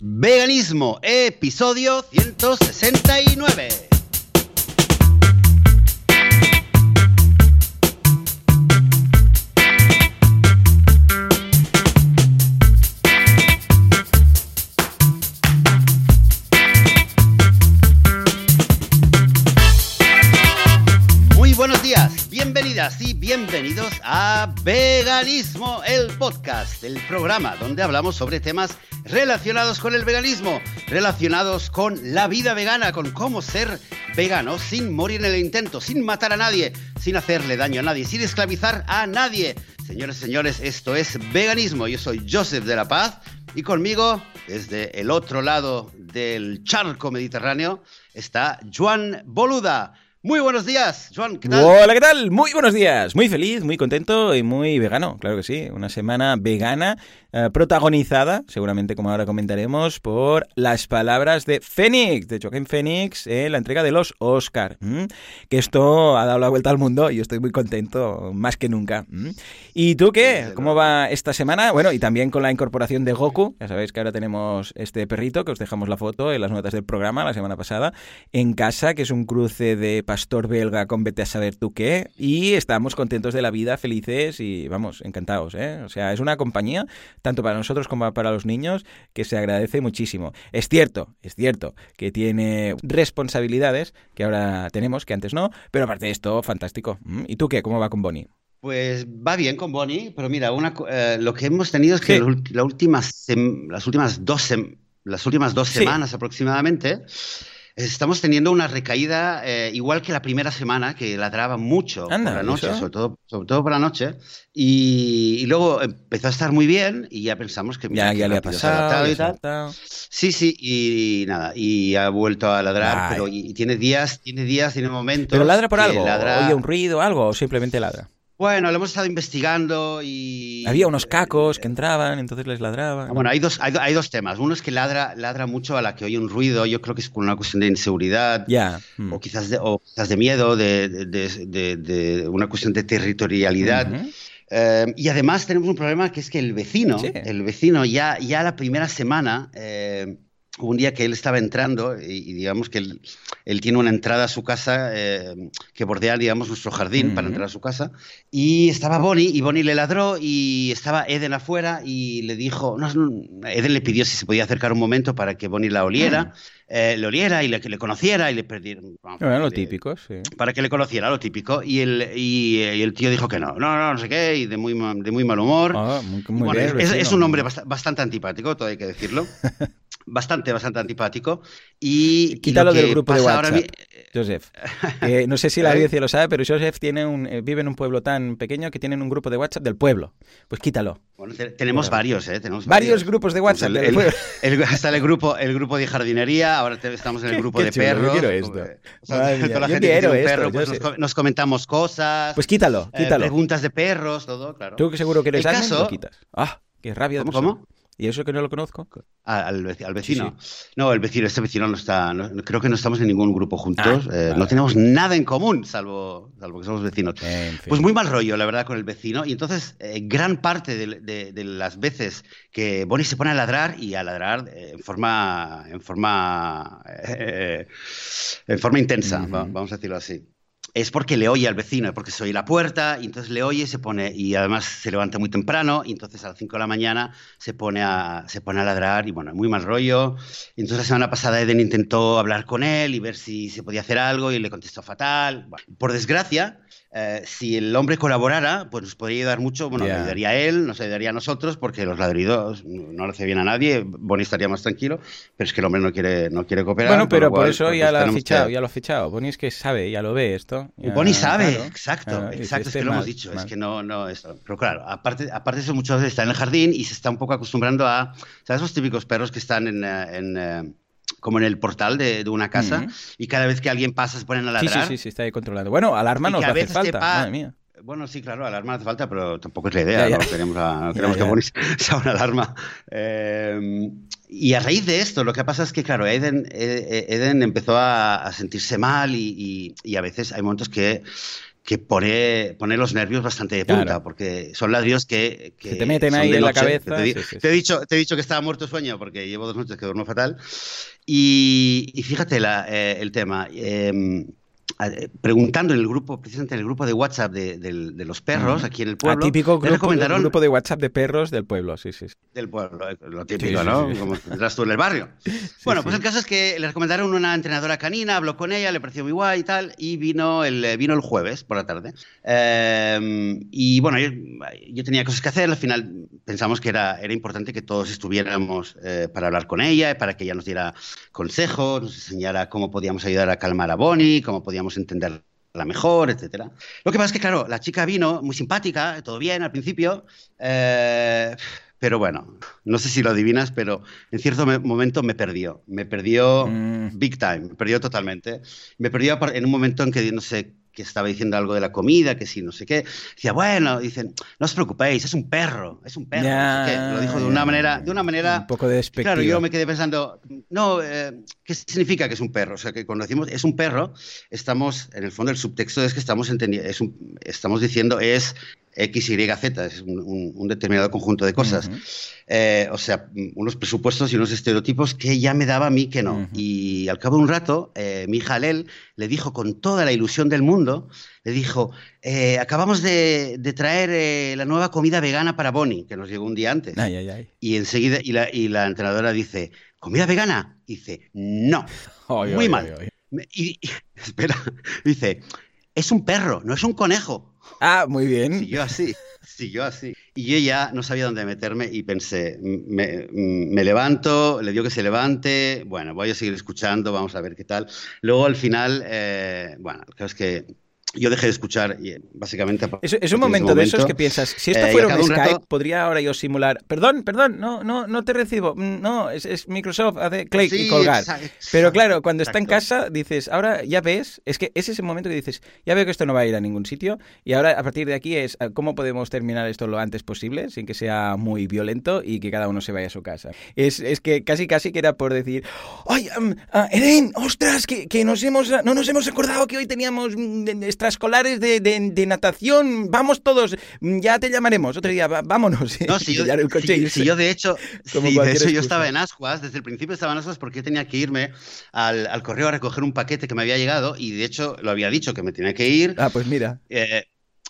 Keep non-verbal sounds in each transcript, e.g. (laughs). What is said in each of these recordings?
Veganismo, episodio 169. Bienvenidos a Veganismo, el podcast, el programa donde hablamos sobre temas relacionados con el veganismo, relacionados con la vida vegana, con cómo ser vegano sin morir en el intento, sin matar a nadie, sin hacerle daño a nadie, sin esclavizar a nadie. Señores y señores, esto es veganismo. Yo soy Joseph de la Paz y conmigo, desde el otro lado del charco mediterráneo, está Juan Boluda. Muy buenos días, Juan, ¿qué tal? Hola, ¿qué tal? Muy buenos días. Muy feliz, muy contento y muy vegano, claro que sí. Una semana vegana eh, protagonizada, seguramente como ahora comentaremos, por las palabras de Fénix, de Joaquín Fénix, en la entrega de los Oscar. Que esto ha dado la vuelta al mundo y estoy muy contento, más que nunca. ¿Y tú qué? ¿Cómo va esta semana? Bueno, y también con la incorporación de Goku. Ya sabéis que ahora tenemos este perrito, que os dejamos la foto en las notas del programa la semana pasada, en casa, que es un cruce de pastor belga con vete a saber tú qué. Y estamos contentos de la vida, felices y vamos, encantados. ¿eh? O sea, es una compañía, tanto para nosotros como para los niños, que se agradece muchísimo. Es cierto, es cierto que tiene responsabilidades que ahora tenemos, que antes no, pero aparte de esto, fantástico. ¿Mm? ¿Y tú qué? ¿Cómo va con Bonnie? Pues va bien con Bonnie, pero mira, una, eh, lo que hemos tenido es que Sí. la última sem- las últimas dos, sem- las últimas dos Sí. semanas aproximadamente, estamos teniendo una recaída eh, igual que la primera semana, que ladraba mucho Anda, por la ¿y noche, sobre todo, sobre todo por la noche, y, y luego empezó a estar muy bien y ya pensamos que mira, Ya, ya le ha pasado. y tal. Sí, sí, y nada, y ha vuelto a ladrar, Vaya. pero y, y tiene días, tiene días, tiene momentos. ¿Pero ladra por algo? ladra- ¿Oye un ruido, algo o simplemente ladra? Bueno, lo hemos estado investigando y... Había unos cacos que entraban, entonces les ladraban. Bueno, hay dos, hay, do- hay dos temas. Uno es que ladra, ladra mucho a la que oye un ruido. Yo creo que es por una cuestión de inseguridad Ya. mm. o, quizás de, o quizás de miedo, de, de- de- una cuestión de territorialidad. Eh, y además tenemos un problema que es que el vecino, Sí. el vecino ya, ya la primera semana, eh, un día que él estaba entrando y, y digamos que él, él tiene una entrada a su casa eh, que bordea, digamos, nuestro jardín para entrar a su casa. Y estaba Bonnie y Bonnie le ladró y estaba Eden afuera y le dijo, no, no, Eden le pidió si se podía acercar un momento para que Bonnie la oliera, eh, le oliera y le, que le conociera y le perdiera. Bueno, lo le- típico, sí. para que le conociera, lo típico. Y el, y, y el tío dijo que no, no, no, no sé qué, y de muy, de muy mal humor. Ah, muy, muy bueno, bien, es, un hombre bast- bastante antipático, todo hay que decirlo. (laughs) bastante, bastante antipático. Y Quítalo lo que del grupo de pasa WhatsApp. Joseph. (laughs) que no sé si la ¿Eh? audiencia lo sabe, pero Joseph tiene un, eh, vive en un pueblo tan pequeño que tienen un grupo de WhatsApp del pueblo. Pues quítalo. Bueno, te- tenemos Bueno. varios, ¿eh? Tenemos Varios grupos de WhatsApp El, del el- pueblo. (laughs) el- está el grupo, el grupo de jardinería, ahora te- estamos en el grupo de chulo, yo perros. quiero esto. eh, o sea, toda la yo gente que quiero tiene esto, perro, yo pues nos, nos comentamos cosas. Pues quítalo, eh, quítalo. preguntas de perros, todo, claro. Tú que seguro que eres admin, caso- lo quitas. Ah, qué rabia. de ¿Cómo, persona. cómo? ¿Y eso que no lo conozco? Ah, Al, veci- al vecino. Sí, No, el vecino, este vecino no está. no- creo que no estamos en ningún grupo juntos. Ah, eh, vale. No tenemos nada en común, salvo, salvo que somos vecinos. En fin. Pues muy mal rollo, la verdad, con el vecino. Y entonces, eh, gran parte de, de- de las veces que Bonnie se pone a ladrar y a ladrar eh, en forma, en forma, en forma intensa, vamos a decirlo así. Es porque le oye al vecino, porque se oye la puerta, y entonces le oye se pone, y además se levanta muy temprano, y entonces a las 5 de la mañana se pone a, se pone a ladrar, y bueno, muy mal rollo. Entonces la semana pasada Eden intentó hablar con él y ver si se podía hacer algo, y le contestó fatal. Por desgracia, eh, si el hombre colaborara, pues nos podría ayudar mucho. Bueno, Ya. nos ayudaría a él, nos ayudaría a nosotros, porque los ladridos no le hace bien a nadie. Bonnie estaría más tranquilo, pero es que el hombre no quiere, no quiere cooperar. Bueno, pero por cual, eso pues, ya lo ha fichado, que- ya lo ha fichado. Bonnie es que sabe, ya lo ve esto. Bonnie sabe, claro, exacto, claro, exacto, es este que lo hemos mal, dicho, es mal. que no, no, esto. Pero claro, aparte, aparte de eso, muchas veces está en el jardín y se está un poco acostumbrando a, ¿sabes? Esos típicos perros que están en, eh, en, eh, como en el portal de, de una casa y cada vez que alguien pasa se ponen a Sí, ladrar. sí, sí, sí, está ahí controlando. Bueno, alarma nos te falta, madre mía. Bueno, sí, claro, alarma no hace falta, pero tampoco es la idea. Ya, ya. No queremos, a- no (laughs) Ya, queremos que. Boris (laughs) sea una alarma. Eh, y a raíz de esto, lo que pasa es que, claro, Eden, eh, Eden empezó a, a sentirse mal y, y- y a veces hay momentos que que pone, pone los nervios bastante de punta, porque son ladridos que, que te meten ahí en la cabeza. Te, he dicho, te he dicho que estaba muerto sueño porque llevo dos noches que duermo fatal. Y, fíjate la, eh, el tema. Eh, preguntando en el grupo, precisamente en el grupo de WhatsApp de, los perros aquí en el pueblo. típico grupo, recomendaron... grupo de WhatsApp de perros del pueblo, sí, sí. Del pueblo, eh, lo típico, ¿no? Como tendrás tú en el barrio. (laughs) bueno, pues el caso es que le recomendaron una entrenadora canina, habló con ella, le pareció muy guay y tal, y vino el, eh, vino el jueves por la tarde. Em, y bueno, yo, tenía cosas que hacer, al final pensamos que era, era importante que todos estuviéramos eh, para hablar con ella, para que ella nos diera consejos, nos enseñara cómo podíamos ayudar a calmar a Bonnie, cómo podíamos podíamos entenderla mejor, etcétera. Lo que pasa es que, claro, la chica vino muy simpática, todo bien al principio, eh, pero bueno, no sé si lo adivinas, pero en cierto momento me perdió, me perdió mm. big time, me perdió totalmente. Me perdió en un momento en que, no sé, que estaba diciendo algo de la comida, que sí, no sé qué. Decía, bueno, dicen, no os preocupéis, es un perro, es un perro. Lo dijo de una manera, de una manera. Un poco de Claro, yo me quedé pensando, no, eh, ¿qué significa que es un perro? O sea, que cuando decimos es un perro, estamos, en el fondo, el subtexto es que estamos entendiendo, es estamos diciendo es X, Y, Z, es un, determinado conjunto de cosas. Eh, o sea, unos presupuestos y unos estereotipos que ya me daba a mí que no. Y al cabo de un rato, eh, mi hija Alel le dijo con toda la ilusión del mundo, le dijo, eh, acabamos de, traer la nueva comida vegana para Bonnie, que nos llegó un día antes. Y enseguida, y la, y la, entrenadora dice, ¿comida vegana? dice, no, muy mal. y, (laughs) espera, dice, es un perro, no es un conejo. Ah, muy bien. Siguió así, siguió así. Y yo ya no sabía dónde meterme y pensé, me, levanto, le digo que se levante, bueno, voy a seguir escuchando, vamos a ver qué tal. Luego al final, eh, bueno, creo es que yo dejé de escuchar y básicamente... Es, un momento, de esos que piensas, si esto eh, fuera un Skype, podría ahora yo simular, perdón, perdón, no, no, no te recibo, mm, no, es, Microsoft, hace clic y colgar. Pero claro, cuando está en casa dices, ahora ya ves, es que es ese momento que dices, ya veo que esto no va a ir a ningún sitio y ahora a partir de aquí es, ¿cómo podemos terminar esto lo antes posible sin que sea muy violento y que cada uno se vaya a su casa? Es, es que casi casi que era por decir, ¡ay, um, Eren, ostras, que, que, nos hemos, no nos hemos acordado que hoy teníamos mm, escolares de, de, natación, vamos todos, ya te llamaremos otro día, vámonos. No, si (laughs) yo, yo de hecho, de hecho yo estaba en Ascuas, desde el principio estaba en Ascuas porque yo tenía que irme al, al, correo a recoger un paquete que me había llegado y de hecho lo había dicho que me tenía que ir. Ah, pues mira. Eh,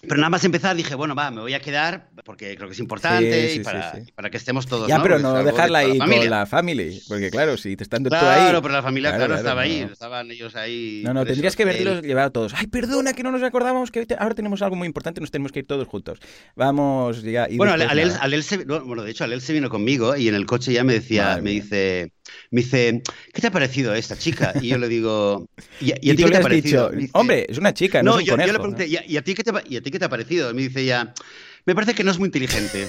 pero nada más empezar dije, bueno, va, me voy a quedar porque creo que es importante y, para, para, que estemos todos. Ya, pero no dejarla ahí con la family, porque claro, si te están todo claro, ahí. Claro, pero la familia, claro, estaba ahí, estaban ellos ahí. No, no, tendrías que llevar a todos. Ay, perdona que no nos acordamos que ahora tenemos algo muy importante, nos tenemos que ir todos juntos. Vamos, ya. Y bueno, Alel, se, bueno, de hecho, Alel se vino conmigo y en el coche ya me decía, me dice me dice, ¿qué te ha parecido esta chica? Y yo le digo, ¿y, a (laughs) ti qué te ha parecido? Hombre, es una chica, no, es un yo, conejo, yo le pregunté, ¿y, a, ti qué te, ¿y a ti qué te ha parecido? Y me dice ya, me parece que no es muy inteligente.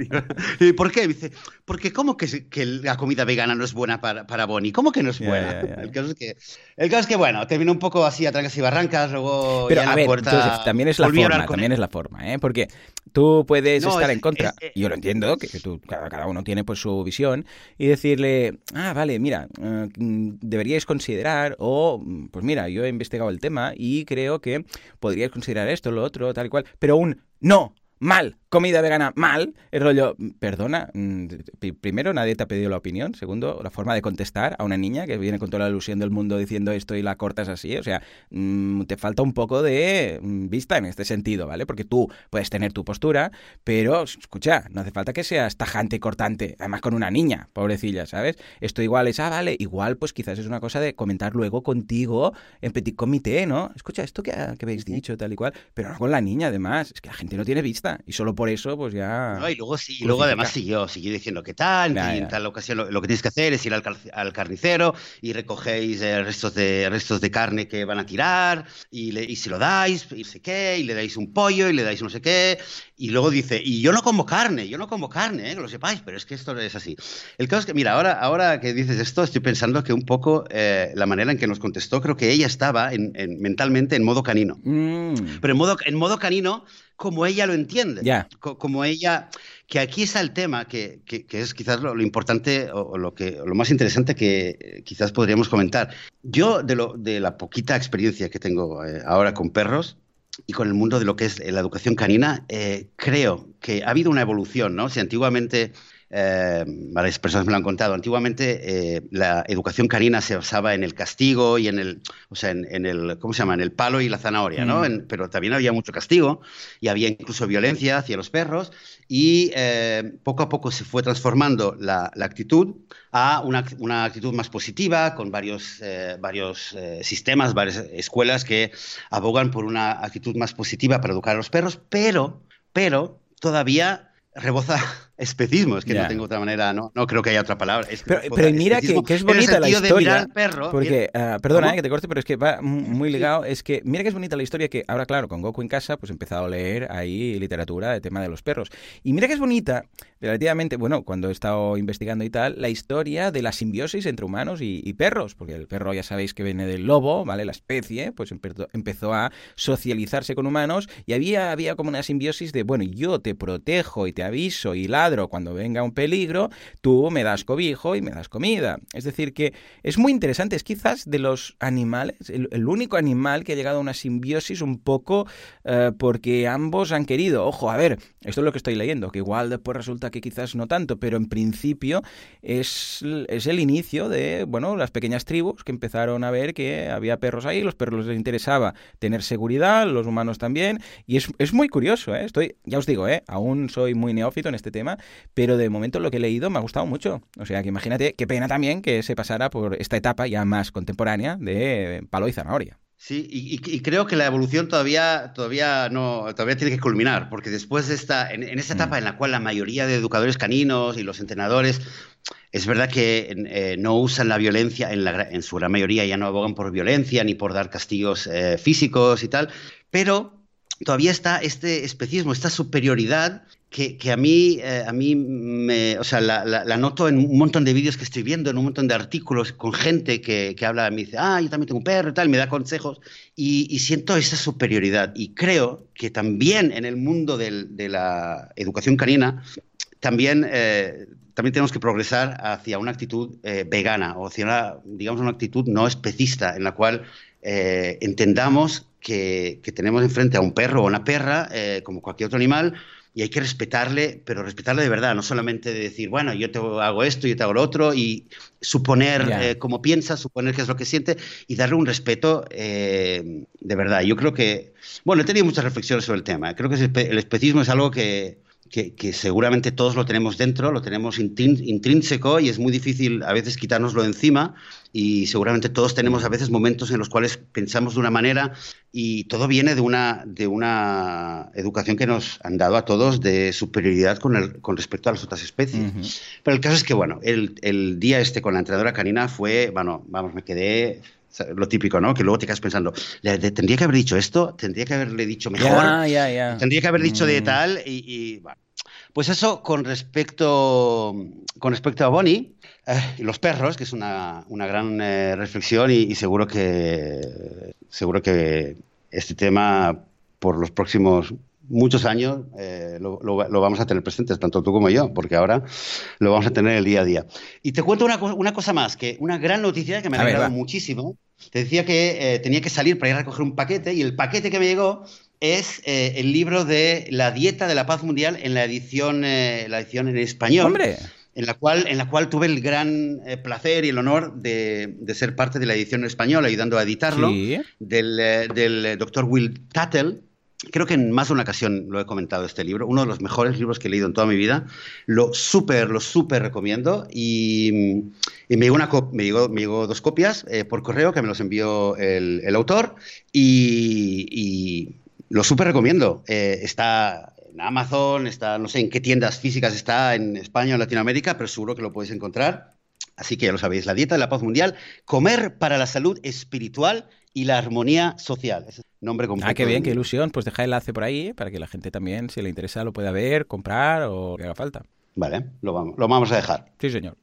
(laughs) ¿Por qué? dice, porque ¿cómo que, que, la comida vegana no es buena para, para Bonnie? ¿Cómo que no es buena? (laughs) El, caso es que, el caso es que, bueno, terminó un poco así a trancas y barrancas, luego Pero, a ver, puerta, también es la forma, también es la forma, ¿eh? Porque tú puedes estar en contra, y yo lo entiendo, que, tú, cada, uno tiene pues su visión, y decirle, ah, vale, mira, eh, deberíais considerar, o, pues mira, yo he investigado el tema y creo que podríais considerar esto, lo otro, tal y cual, pero un no, mal comida vegana mal, el rollo, perdona, mm, primero nadie te ha pedido la opinión, segundo, la forma de contestar a una niña que viene con toda la ilusión del mundo diciendo esto y la cortas así, o sea, mm, te falta un poco de mm, vista en este sentido, ¿vale? Porque tú puedes tener tu postura, pero escucha, no hace falta que seas tajante y cortante, además con una niña, pobrecilla, ¿sabes? Esto igual es, ah, vale, igual pues quizás es una cosa de comentar luego contigo en petit comité, ¿no? Escucha, esto que, que habéis dicho, tal y cual, pero no con la niña además, es que la gente no tiene vista y solo por eso, pues ya. y luego sí, y luego además siguió, siguió diciendo qué tal, en tal ocasión lo, que tienes que hacer es ir al, carnicero y recogéis eh, restos, de, restos de carne que van a tirar, y, le, y si lo dais, y sé qué, y le dais un pollo, y le dais no sé qué, y luego dice, y yo no como carne, yo no como carne, eh, que lo sepáis, pero es que esto es así. El caso es que, mira, ahora, ahora que dices esto, estoy pensando que un poco eh, la manera en que nos contestó, creo que ella estaba en, mentalmente en modo canino. Mm. Pero en modo, en modo canino como ella lo entiende. Como ella, que aquí está el tema, que, es quizás lo, importante o, lo, que, lo más interesante que eh, quizás podríamos comentar. Yo, de, lo, de la poquita experiencia que tengo eh, ahora con perros, y con el mundo de lo que es la educación canina, eh, creo que ha habido una evolución, ¿no? Si antiguamente eh, varias personas me lo han contado. Antiguamente eh, la educación canina se basaba en el castigo y en el, o sea, en, el, ¿cómo se llama? En el palo y la zanahoria, ¿no? Mm. pero también había mucho castigo y había incluso violencia hacia los perros y eh, poco a poco se fue transformando la, actitud a una, una, actitud más positiva con varios, varios sistemas, varias escuelas que abogan por una actitud más positiva para educar a los perros, pero, pero todavía reboza especismo, es que no tengo otra manera, no, no creo que haya otra palabra. pero, mira que, es bonita la historia. porque, ah, perdona eh, que te corte, pero es que va (laughs) muy ligado. Es que mira que es bonita la historia que ahora, claro, con Goku en casa, pues he empezado a leer ahí literatura de tema de los perros. Y mira que es bonita, relativamente, bueno, cuando he estado investigando y tal, la historia de la simbiosis entre humanos y, perros, porque el perro ya sabéis que viene del lobo, ¿vale? La especie, pues empezó a socializarse con humanos y había, había como una simbiosis de, bueno, yo te protejo y te aviso y cuando venga un peligro, tú me das cobijo y me das comida. Es decir, que es muy interesante, es quizás de los animales, el, único animal que ha llegado a una simbiosis un poco eh, porque ambos han querido. Ojo, a ver, esto es lo que estoy leyendo, que igual después resulta que quizás no tanto, pero en principio es, es el inicio de, bueno, las pequeñas tribus que empezaron a ver que había perros ahí, los perros les interesaba tener seguridad, los humanos también, y es, es muy curioso, ¿eh? Estoy, ya os digo, ¿eh? Aún soy muy neófito en este tema, pero de momento lo que he leído me ha gustado mucho. O sea, que imagínate, qué pena también que se pasara por esta etapa ya más contemporánea de palo y zanahoria. Sí, y, creo que la evolución todavía, todavía, no, todavía tiene que culminar, porque después de esta, en, esta etapa mm. en la cual la mayoría de educadores caninos y los entrenadores, es verdad que eh, no usan la violencia, en, la, en, su gran mayoría ya no abogan por violencia ni por dar castigos eh, físicos y tal, pero todavía está este especismo, esta superioridad que, a mí, eh, a mí me, o sea, la, noto en un montón de vídeos que estoy viendo, en un montón de artículos con gente que, que habla, me dice, ah, yo también tengo un perro y tal, me da consejos, y, siento esa superioridad. Y creo que también en el mundo de la educación canina, también, eh, también tenemos que progresar hacia una actitud eh, vegana, o hacia una, digamos, una actitud no especista, en la cual entendamos que, que, tenemos enfrente a un perro o una perra, como cualquier otro animal, y hay que respetarle, pero respetarle de verdad, no solamente de decir, bueno, yo te hago esto, yo te hago lo otro, y suponer eh, cómo piensa, suponer qué es lo que siente y darle un respeto eh, de verdad. Yo creo que, bueno, he tenido muchas reflexiones sobre el tema. Creo que el especismo es algo que, que, seguramente todos lo tenemos dentro, lo tenemos intrínseco y es muy difícil a veces quitárnoslo encima y seguramente todos tenemos a veces momentos en los cuales pensamos de una manera y todo viene de una, de una educación que nos han dado a todos de superioridad con, el, con respecto a las otras especies. Pero el caso es que, bueno, el, el día este con la entrenadora canina fue, bueno, vamos, me quedé lo típico, ¿no? Que luego te quedas pensando, tendría que haber dicho esto, tendría que haberle dicho mejor, tendría que haber dicho de mm. tal y, bueno. Pues eso con respecto, con respecto a Bonnie eh, y los perros, que es una, una gran eh, reflexión y, seguro que seguro que este tema por los próximos muchos años eh, lo, vamos a tener presentes, tanto tú como yo, porque ahora lo vamos a tener el día a día. Y te cuento una, una cosa más, que una gran noticia que me ha alegrado muchísimo. Te decía que eh, tenía que salir para ir a recoger un paquete y el paquete que me llegó es eh, el libro de La dieta de la paz mundial en la edición, la edición en español. ¡Hombre! en la cual, en la cual tuve el gran placer y el honor de, de, ser parte de la edición en español, ayudando a editarlo, del, del doctor Will Tattle, Creo que en más de una ocasión lo he comentado este libro, uno de los mejores libros que he leído en toda mi vida. Lo súper, lo súper recomiendo. Y, me, llegó una me, llegó, me, llegó dos copias eh, por correo que me los envió el, el autor y, lo súper recomiendo. Eh, está en Amazon, está, no sé en qué tiendas físicas está en España o Latinoamérica, pero seguro que lo podéis encontrar. Así que ya lo sabéis, la dieta de la paz mundial, comer para la salud espiritual y la armonía social. Es nombre completo. Ah, qué bien, qué ilusión. Pues deja el enlace por ahí para que la gente también, si le interesa, lo pueda ver, comprar o que haga falta. Vale, lo vamos, lo vamos a dejar. Sí, señor.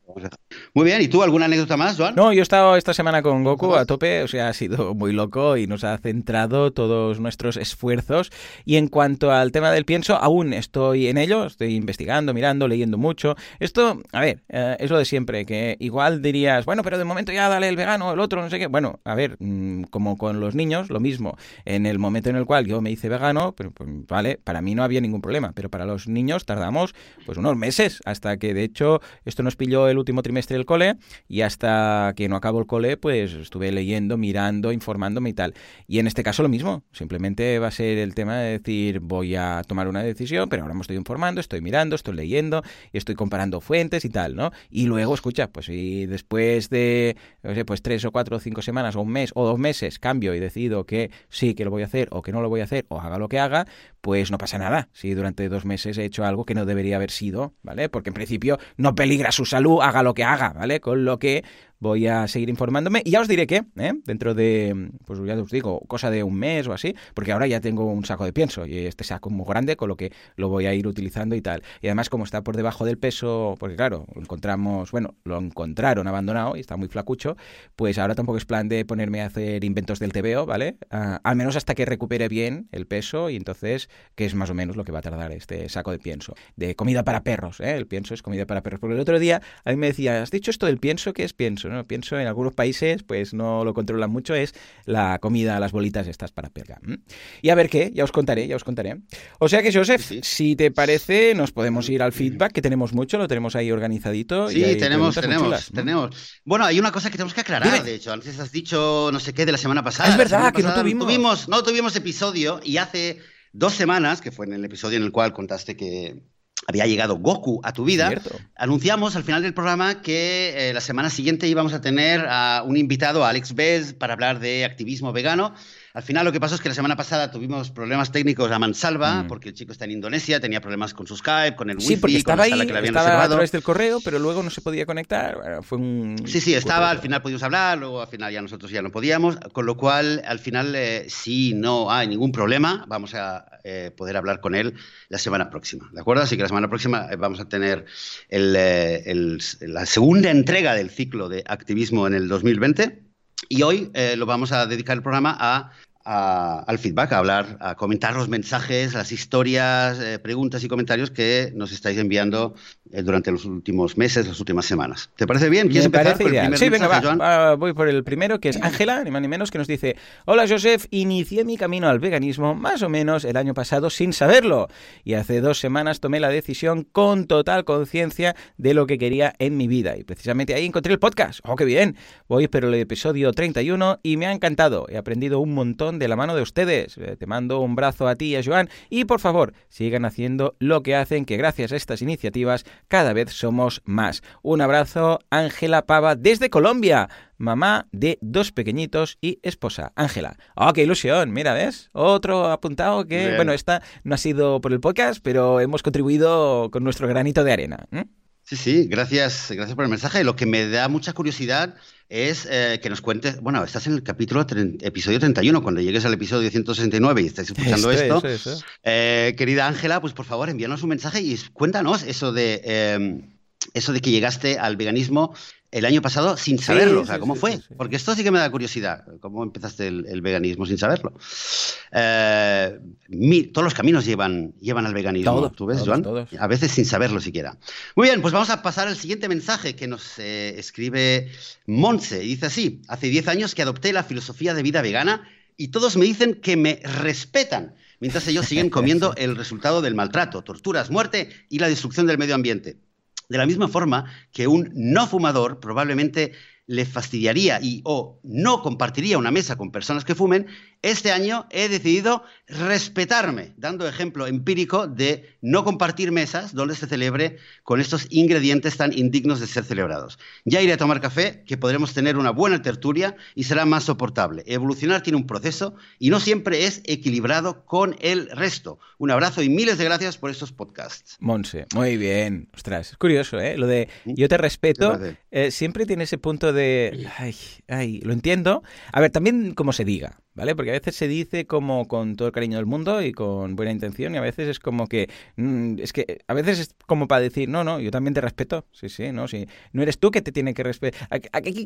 Muy bien, ¿y tú alguna anécdota más, Joan? No, yo he estado esta semana con Goku a tope, o sea, ha sido muy loco y nos ha centrado todos nuestros esfuerzos. Y en cuanto al tema del pienso, aún estoy en ello, estoy investigando, mirando, leyendo mucho. Esto, a ver, eh, es lo de siempre, que igual dirías, bueno, pero de momento ya dale el vegano, el otro, no sé qué. Bueno, a ver, mm, como con los niños, lo mismo. En el momento en el cual yo me hice vegano, pero, pues, vale, para mí no había ningún problema, pero para los niños tardamos pues unos meses hasta que de hecho esto nos pilló el último trimestre del cole y hasta que no acabó el cole pues estuve leyendo, mirando, informándome y tal. Y en este caso lo mismo, simplemente va a ser el tema de decir voy a tomar una decisión, pero ahora me estoy informando, estoy mirando, estoy leyendo estoy comparando fuentes y tal, ¿no? Y luego, escucha, pues si después de, no sé, pues tres o cuatro o cinco semanas o un mes o dos meses cambio y decido que sí que lo voy a hacer o que no lo voy a hacer o haga lo que haga, pues no pasa nada si durante dos meses he hecho algo que no debería haber sido, ¿vale? Porque en principio no peligra su salud, haga lo que haga, ¿vale? Con lo que voy a seguir informándome y ya os diré que, ¿eh? dentro de, pues ya os digo, cosa de un mes o así, porque ahora ya tengo un saco de pienso y este saco es muy grande, con lo que lo voy a ir utilizando y tal. Y además, como está por debajo del peso, porque claro, lo encontramos, bueno, lo encontraron abandonado y está muy flacucho, pues ahora tampoco es plan de ponerme a hacer inventos del TVO, ¿vale? Ah, al menos hasta que recupere bien el peso y entonces, que es más o menos lo que va a tardar este saco de pienso. De comida para perros, ¿eh? El pienso es comida para perros. Porque el otro día a mí me decía, ¿has dicho esto del pienso? ¿Qué es pienso? ¿No? Pienso en algunos países, pues no lo controlan mucho, es la comida, las bolitas estas para perga. Y a ver qué, ya os contaré, ya os contaré. O sea que, Joseph, si te parece, nos podemos ir al feedback, que tenemos mucho, lo tenemos ahí organizadito. Sí, tenemos, tenemos, tenemos. Bueno, hay una cosa que tenemos que aclarar, de hecho. Antes has dicho no sé qué de la semana pasada. es verdad, que no tuvimos. No tuvimos episodio y hace dos semanas, que fue en el episodio en el cual contaste que había llegado Goku a tu vida, anunciamos al final del programa que eh, la semana siguiente íbamos a tener a un invitado, a Alex Bez, para hablar de activismo vegano. Al final lo que pasó es que la semana pasada tuvimos problemas técnicos a mansalva, mm. porque el chico está en Indonesia, tenía problemas con su Skype, con el wifi, sí, estaba con la ahí, que le habían estaba a través del correo, pero luego no se podía conectar. fue un... Sí, sí, estaba, al final pudimos hablar, luego al final ya nosotros ya no podíamos, con lo cual al final eh, sí, no hay ningún problema, vamos a eh, poder hablar con él la semana próxima, ¿de acuerdo? Así que la semana próxima eh, vamos a tener el, la segunda entrega del ciclo de activismo en el 2020. Y hoy lo vamos a dedicar el programa a al feedback, a hablar, a comentar los mensajes, las historias, eh, preguntas y comentarios que nos estáis enviando eh, durante los últimos meses, las últimas semanas. ¿Te parece bien? ¿Quieres empezar por el primer Sí, venga, va, voy por el primero, que es Ángela, ni más ni menos, que nos dice, hola Joseph, inicié mi camino al veganismo más o menos el año pasado sin saberlo y hace dos semanas tomé la decisión con total conciencia de lo que quería en mi vida y precisamente ahí encontré el podcast. ¡Oh, qué bien! Voy por el episodio 31 y me ha encantado. He aprendido un montón de la mano de ustedes. Eh, te mando un brazo a ti y a Joan y por favor sigan haciendo lo que hacen que gracias a estas iniciativas cada vez somos más. Un abrazo, Ángela Pava desde Colombia mamá de dos pequeñitos y esposa, Ángela. ¡Oh, qué ilusión! Mira, ¿ves? Otro apuntado que, bueno, esta no ha sido por el podcast, pero hemos contribuido con nuestro granito de arena. Sí, sí, gracias, gracias por el mensaje. Lo que me da mucha curiosidad es eh, que nos cuentes, bueno, estás en el capítulo, episodio 31, cuando llegues al episodio 169 y estés escuchando esto, eh, querida Ángela, pues por favor envíanos un mensaje y cuéntanos eso de, eh, eso de que llegaste al veganismo el año pasado sin saberlo. o sea, ¿cómo fue? Porque esto sí que me da curiosidad. ¿Cómo empezaste el, veganismo sin saberlo? Eh, todos los caminos llevan, llevan al veganismo. ¿Tú ves, Joan? A veces sin saberlo siquiera. Muy bien, pues vamos a pasar al siguiente mensaje que nos eh, escribe Monse. Dice así: Hace 10 años que adopté la filosofía de vida vegana y todos me dicen que me respetan mientras ellos siguen comiendo (laughs) el resultado del maltrato, torturas, muerte y la destrucción del medio ambiente. De la misma forma que un no fumador probablemente le fastidiaría y o no compartiría una mesa con personas que fumen, este año he decidido respetarme, dando ejemplo empírico de no compartir mesas donde se celebre con estos ingredientes tan indignos de ser celebrados. Ya iré a tomar café, que podremos tener una buena tertulia y será más soportable. Evolucionar tiene un proceso y no siempre es equilibrado con el resto. Un abrazo y miles de gracias por estos podcasts. Monse, muy bien. Ostras, es curioso, ¿eh? Lo de yo te respeto, eh, siempre tiene ese punto de... Ay, ay, lo entiendo. A ver, también como se diga, ¿vale? Porque a veces se dice como con todo el cariño del mundo y con buena intención y a veces es como que, mm, es que a veces es como para decir, no, no, yo también te respeto, sí, sí, no, sí, no eres tú que te tiene que respetar,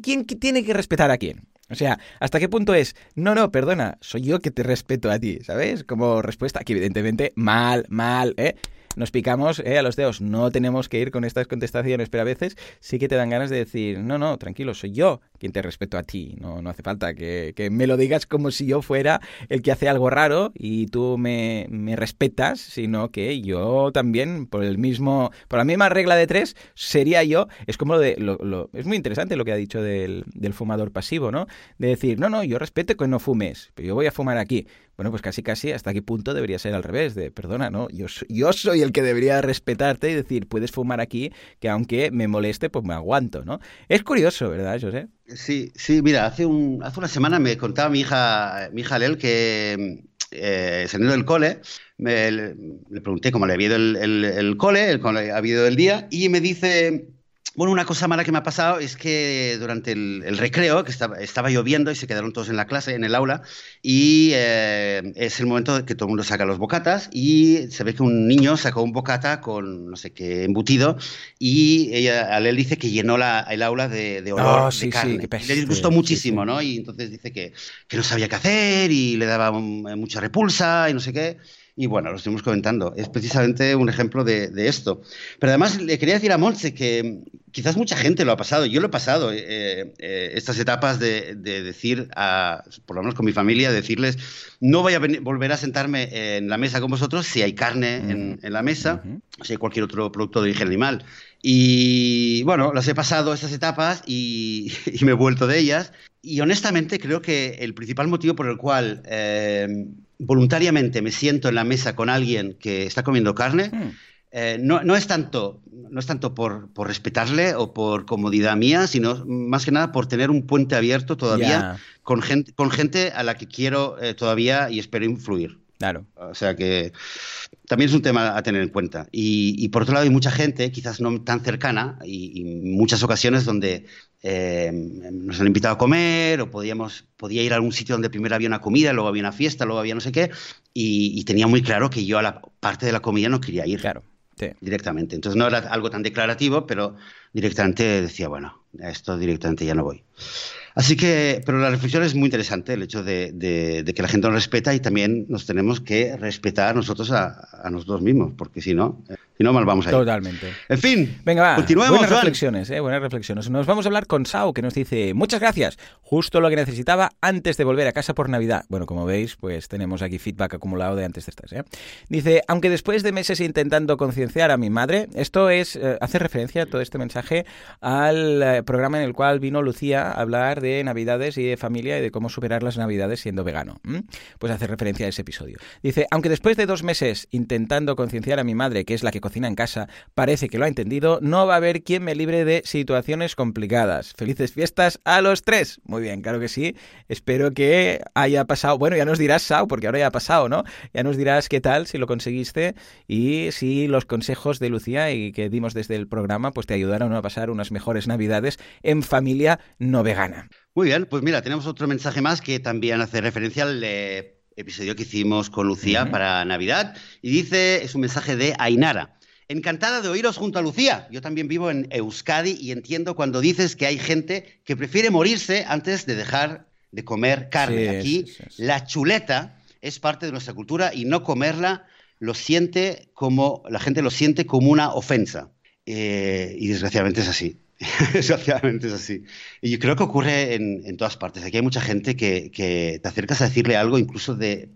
¿quién tiene que respetar a quién? O sea, ¿hasta qué punto es, no, no, perdona, soy yo que te respeto a ti, ¿sabes? Como respuesta, aquí evidentemente, mal, mal, ¿eh? Nos picamos eh, a los dedos. No tenemos que ir con estas contestaciones, pero a veces sí que te dan ganas de decir, no, no, tranquilo, soy yo quien te respeto a ti. No, no hace falta que, me lo digas como si yo fuera el que hace algo raro y tú me, respetas, sino que yo también, por el mismo, por la misma regla de tres, sería yo. Es como lo de, lo, es muy interesante lo que ha dicho del, del fumador pasivo, ¿no? De decir, no, no, yo respeto que no fumes, pero yo voy a fumar aquí. Bueno, pues casi casi hasta qué punto debería ser al revés, de perdona, ¿no? Yo, yo soy el que debería respetarte y decir, puedes fumar aquí, que aunque me moleste, pues me aguanto, ¿no? Es curioso, ¿verdad, José? Sí, sí, mira, hace, un, hace una semana me contaba mi hija, mi hija Lel que eh, saliendo del cole, le, pregunté cómo le había ido el, el, cole, el, cómo le había ido el día, y me dice bueno, una cosa mala que me ha pasado es que durante el, recreo, que estaba, estaba, lloviendo y se quedaron todos en la clase, en el aula, y eh, es el momento de que todo el mundo saca los bocatas y se ve que un niño sacó un bocata con no sé qué embutido y ella, a él dice que llenó la, el aula de, de olor ah, de carne. le disgustó muchísimo, ¿no? Y entonces dice que, que, no sabía qué hacer y le daba mucha repulsa y no sé qué. Y bueno, lo estuvimos comentando. Es precisamente un ejemplo de, esto. Pero además le quería decir a Montse que quizás mucha gente lo ha pasado. Yo lo he pasado, eh, eh, estas etapas de, decir, a, por lo menos con mi familia, decirles, no voy a volver a sentarme en la mesa con vosotros si hay carne en, la mesa, o si hay cualquier otro producto de origen animal. Y bueno, las he pasado estas etapas y, (laughs) me he vuelto de ellas. Y honestamente creo que el principal motivo por el cual eh, voluntariamente me siento en la mesa con alguien que está comiendo carne, hmm. eh, no, no, es tanto, no es tanto por, por, respetarle o por comodidad mía, sino más que nada por tener un puente abierto todavía con, gente, con gente a la que quiero eh, todavía y espero influir. Claro. O sea que también es un tema a tener en cuenta. Y, por otro lado, hay mucha gente, quizás no tan cercana, y, muchas ocasiones donde eh, nos han invitado a comer o podíamos, podía ir a algún sitio donde primero había una comida, luego había una fiesta, luego había no sé qué, y, tenía muy claro que yo a la parte de la comida no quería ir. Claro. Directamente. Entonces no era algo tan declarativo, pero directamente decía, bueno, a esto directamente ya no voy. Así que, pero la reflexión es muy interesante, el hecho de, que la gente nos respeta y también nos tenemos que respetar nosotros a, a nosotros mismos, porque si no, eh, si no, mal vamos a ir. Totalmente. En fin, venga, va. Continuemos. Buenas reflexiones, eh, buenas reflexiones. Nos vamos a hablar con Sao, que nos dice: Muchas gracias, justo lo que necesitaba antes de volver a casa por Navidad. Bueno, como veis, pues tenemos aquí feedback acumulado de antes de estas. ¿eh? Dice: Aunque después de meses intentando concienciar a mi madre, esto es, eh, hace referencia todo este mensaje al eh, programa en el cual vino Lucía a hablar de Navidades y de familia y de cómo superar las Navidades siendo vegano. Pues hace referencia a ese episodio. Dice: Aunque después de dos meses intentando concienciar a mi madre, que es la que cocina en casa, parece que lo ha entendido, no va a haber quien me libre de situaciones complicadas. Felices fiestas a los tres. Muy bien, claro que sí. Espero que haya pasado, bueno, ya nos dirás, Sao, porque ahora ya ha pasado, ¿no? Ya nos dirás qué tal, si lo conseguiste y si los consejos de Lucía y que dimos desde el programa, pues te ayudaron a pasar unas mejores navidades en familia no vegana. Muy bien, pues mira, tenemos otro mensaje más que también hace referencia al... episodio que hicimos con Lucía para Navidad y dice, es un mensaje de Ainara. Encantada de oíros junto a Lucía. Yo también vivo en Euskadi y entiendo cuando dices que hay gente que prefiere morirse antes de dejar de comer carne. Aquí la chuleta es parte de nuestra cultura y no comerla lo siente como la gente lo siente como una ofensa. Eh, y desgraciadamente es así. (laughs) desgraciadamente es así. Y yo creo que ocurre en, todas partes. Aquí hay mucha gente que, que, te acercas a decirle algo incluso de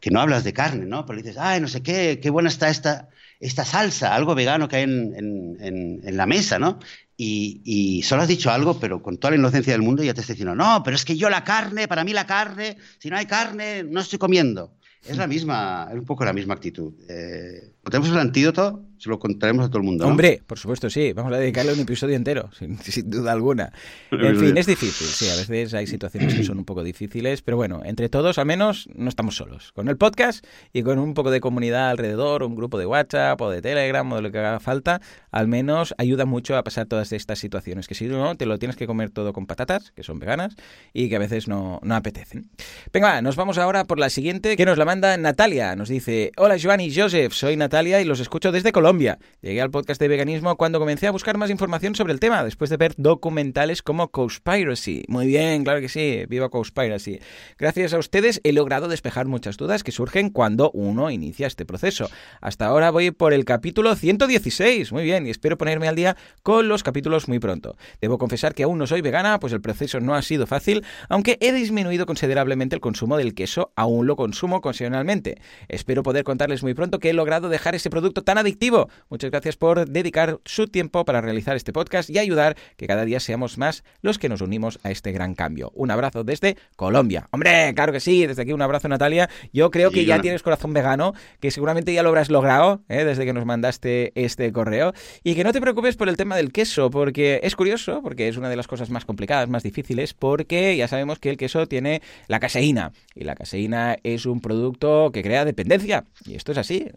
que no hablas de carne, ¿no? Pero dices, ay, no sé qué, qué buena está esta, esta salsa, algo vegano que hay en, la mesa, ¿no? Y, solo has dicho algo, pero con toda la inocencia del mundo ya te estoy diciendo, no, pero es que yo la carne, para mí la carne, si no hay carne, no estoy comiendo. Es la misma, es un poco la misma actitud. Eh, ¿Tenemos el antídoto? se lo contaremos a todo el mundo. Hombre, por supuesto, sí. Vamos a dedicarle un episodio entero, (laughs) sin, sin duda alguna. En fin, es difícil, sí. A veces hay situaciones que son un poco difíciles, pero bueno, entre todos al menos no estamos solos. Con el podcast y con un poco de comunidad alrededor, un grupo de WhatsApp o de Telegram o de lo que haga falta, al menos ayuda mucho a pasar todas estas situaciones. Que si no, te lo tienes que comer todo con patatas, que son veganas, y que a veces no, no apetecen. Venga, nos vamos ahora por la siguiente, que nos la manda Natalia. Nos dice, hola Joan y Joseph, soy Y los escucho desde Colombia. Llegué al podcast de veganismo cuando comencé a buscar más información sobre el tema, después de ver documentales como Conspiracy. Muy bien, claro que sí, viva Conspiracy. Gracias a ustedes he logrado despejar muchas dudas que surgen cuando uno inicia este proceso. Hasta ahora voy por el capítulo 116, muy bien, y espero ponerme al día con los capítulos muy pronto. Debo confesar que aún no soy vegana, pues el proceso no ha sido fácil, aunque he disminuido considerablemente el consumo del queso, aún lo consumo ocasionalmente. Espero poder contarles muy pronto que he logrado dejar ese producto tan adictivo. Muchas gracias por dedicar su tiempo para realizar este podcast y ayudar que cada día seamos más los que nos unimos a este gran cambio. Un abrazo desde Colombia. Hombre, claro que sí, desde aquí un abrazo Natalia. Yo creo que ya tienes corazón vegano, que seguramente ya lo habrás logrado ¿eh? desde que nos mandaste este correo. Y que no te preocupes por el tema del queso, porque es curioso, porque es una de las cosas más complicadas, más difíciles, porque ya sabemos que el queso tiene la caseína. Y la caseína es un producto que crea dependencia. Y esto es así.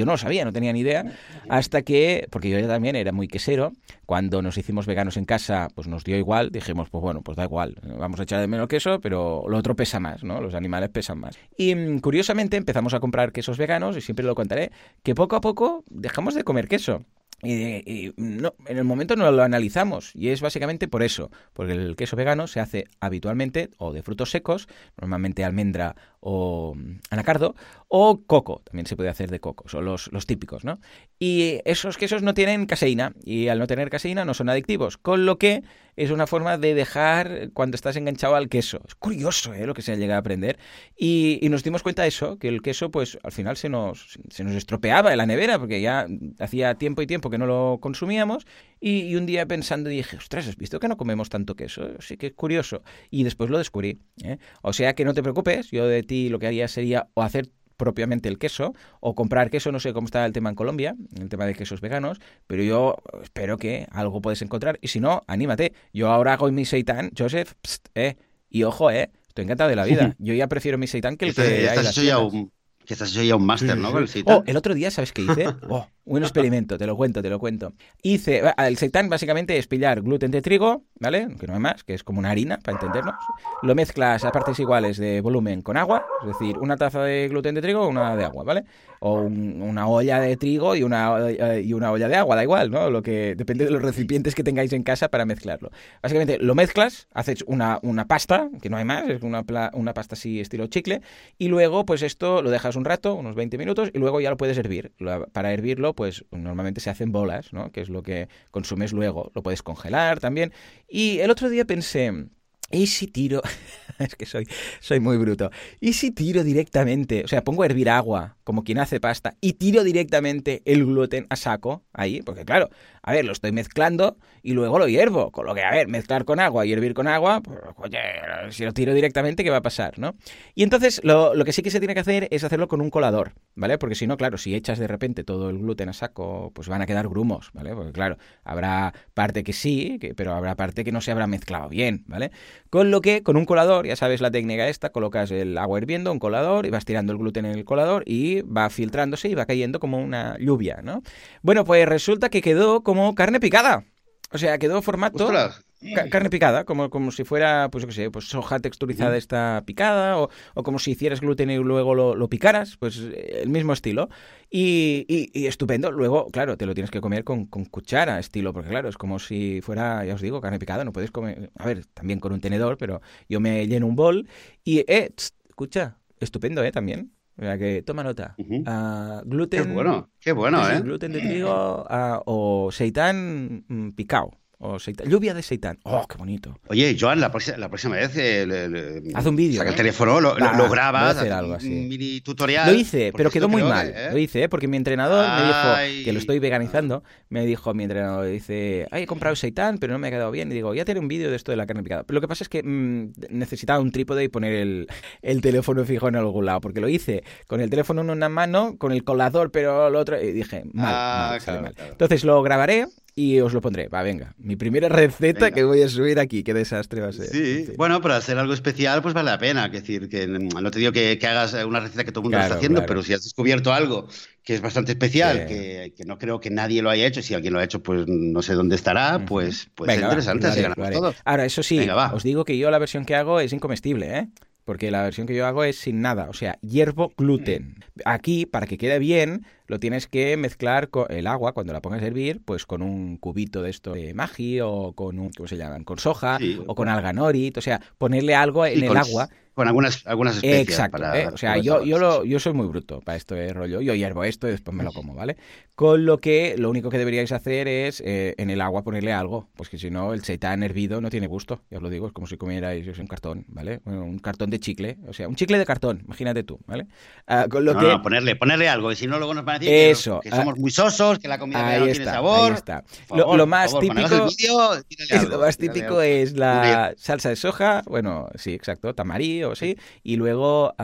Yo no lo sabía, no tenía ni idea. Hasta que, porque yo también era muy quesero, cuando nos hicimos veganos en casa, pues nos dio igual. Dijimos, pues bueno, pues da igual. Vamos a echar de menos queso, pero lo otro pesa más, ¿no? Los animales pesan más. Y mm, curiosamente empezamos a comprar quesos veganos, y siempre lo contaré, que poco a poco dejamos de comer queso. Y, no, en el momento no lo analizamos y es básicamente por eso, porque el queso vegano se hace habitualmente o de frutos secos, normalmente almendra o mm, anacardo, o coco, también se puede hacer de coco, son los, los típicos, ¿no? Y esos quesos no tienen caseína y al no tener caseína no son adictivos, con lo que es una forma de dejar cuando estás enganchado al queso. Es curioso ¿eh? lo que se ha llegado a aprender. Y, nos dimos cuenta de eso, que el queso pues al final se nos, se nos estropeaba en la nevera, porque ya hacía tiempo y tiempo que no lo consumíamos. Y, y, un día pensando dije, ostras, ¿has visto que no comemos tanto queso? Sí que es curioso. Y después lo descubrí. ¿eh? O sea que no te preocupes, yo de ti lo que haría sería o hacer propiamente el queso o comprar queso, no sé cómo está el tema en Colombia, el tema de quesos veganos, pero yo espero que algo puedes encontrar y si no, anímate. Yo ahora hago mi seitán, Joseph, eh, y ojo, eh, estoy encantado de la vida. (laughs) Yo ya prefiero mi seitán que el que hay en las ya un, que estás ya un máster, ¿no? Con el seitán. Oh, el otro día, ¿sabes qué hice? (laughs) Oh, un experimento, te lo cuento, te lo cuento. Hice, el seitán básicamente es pillar gluten de trigo, ¿vale? Que no hay más, que es como una harina, para entendernos. Lo mezclas a partes iguales de volumen con agua, es decir, una taza de gluten de trigo o una de agua, ¿vale? O una olla de trigo y una, eh, y una olla de agua, da igual, ¿no? Lo que depende de los recipientes que tengáis en casa para mezclarlo. Básicamente lo mezclas, haces una, una pasta, que no hay más, es una, una pasta así estilo chicle, y luego pues esto lo dejas un rato, unos 20 minutos, y luego ya lo puedes hervir. Para hervirlo, pues normalmente se hacen bolas, ¿no? Que es lo que consumes luego. Lo puedes congelar también. Y el otro día pensé, ¿y si tiro? (laughs) es que soy, soy muy bruto. ¿Y si tiro directamente? O sea, pongo a hervir agua, como quien hace pasta, y tiro directamente el gluten a saco ahí, porque claro, a ver, lo estoy mezclando y luego lo hiervo. Con lo que, a ver, mezclar con agua y hervir con agua, pues, oye, si lo tiro directamente, ¿qué va a pasar, no? Y entonces, lo, lo que sí que se tiene que hacer es hacerlo con un colador, ¿vale? Porque si no, claro, si echas de repente todo el gluten a saco, pues van a quedar grumos, ¿vale? Porque claro, habrá parte que sí, pero habrá parte que no se habrá mezclado bien, ¿vale? Con lo que, con un colador, ya sabes la técnica esta, colocas el agua hirviendo, un colador, y vas tirando el gluten en el colador y va filtrándose y va cayendo como una lluvia, ¿no? Bueno, pues resulta que quedó como carne picada. O sea, quedó formato carne picada, como, como si fuera, pues yo qué sé, pues soja texturizada esta picada, o, o, como si hicieras gluten y luego lo, lo picaras, pues el mismo estilo. Y, y, estupendo. Luego, claro, te lo tienes que comer con, con, cuchara, estilo, porque claro, es como si fuera, ya os digo, carne picada, no puedes comer, a ver, también con un tenedor, pero yo me lleno un bol y, eh, escucha, estupendo, ¿eh? También. O sea que toma nota. uh, gluten. Qué bueno, qué bueno, ¿eh? Gluten de trigo uh, o seitán mm, picado. O seitán. Lluvia de seitán. ¡Oh, qué bonito! Oye, Joan, la, próxima, la próxima vez. Eh, Haz un vídeo. Saca ¿eh? el teléfono, lo, Va, lo grabas. hacer algo un así. mini tutorial. Lo hice, pero quedó muy mal. que, ¿eh? Lo hice, ¿eh? porque mi entrenador me dijo Ay. que lo estoy veganizando. Me dijo mi entrenador, dice, ay, he comprado seitan, pero no me ha quedado bien. Y digo, ya haré un vídeo de esto de la carne picada. Pero lo que pasa es que mm, necesitaba un trípode y poner el, el teléfono fijo en algún lado, porque lo hice con el teléfono en una mano, con el colador, pero el otro, y dije, mal, Ah, mal, sale claro, mal. claro. Entonces lo grabaré y os lo pondré. Va, venga. Mi primera receta Venga. que voy a subir aquí. Qué desastre va a ser. Sí, bueno, pero hacer algo especial, pues vale la pena. Es decir, que mm, no te digo que, que hagas una receta que todo el mundo Claro, está haciendo, claro. pero si has descubierto algo que es bastante especial, Sí. que, que no creo que nadie lo haya hecho, si alguien lo ha hecho, pues no sé dónde estará, pues, pues Venga, es va, interesante, así ganamos haré. todos. Ahora, eso sí, Venga, os digo que yo la versión que hago es incomestible, ¿eh? Porque la versión que yo hago es sin nada, o sea, hiervo gluten. Aquí, para que quede bien, lo tienes que mezclar con el agua, cuando la pongas a hervir, pues con un cubito de esto de magi o con un, ¿cómo se llaman? Con soja Sí. o con alganorit, o sea, ponerle algo en el agua. Con algunas, algunas especies. Exacto, para ¿eh? o sea, yo, yo, lo, yo soy muy bruto para esto de rollo. Yo hiervo esto y después me lo como, ¿vale? Con lo que lo único que deberíais hacer es eh, en el agua ponerle algo, pues que si no el seitán hervido no tiene gusto, ya os lo digo, es como si comierais un cartón, ¿vale? Bueno, un cartón de chicle, o sea, un chicle de cartón, imagínate tú, ¿vale? Ah, con lo No, que... no, ponerle, ponerle algo, que si no luego nos van a decir que- Eso, que, ah, somos muy sosos, que la comida Ahí no está, tiene sabor. ahí está. Lo- favor, lo por más favor, típico- tírale (laughs) algo, lo más típico algo. es la salsa de soja, bueno, sí, exacto, tamarí o y luego,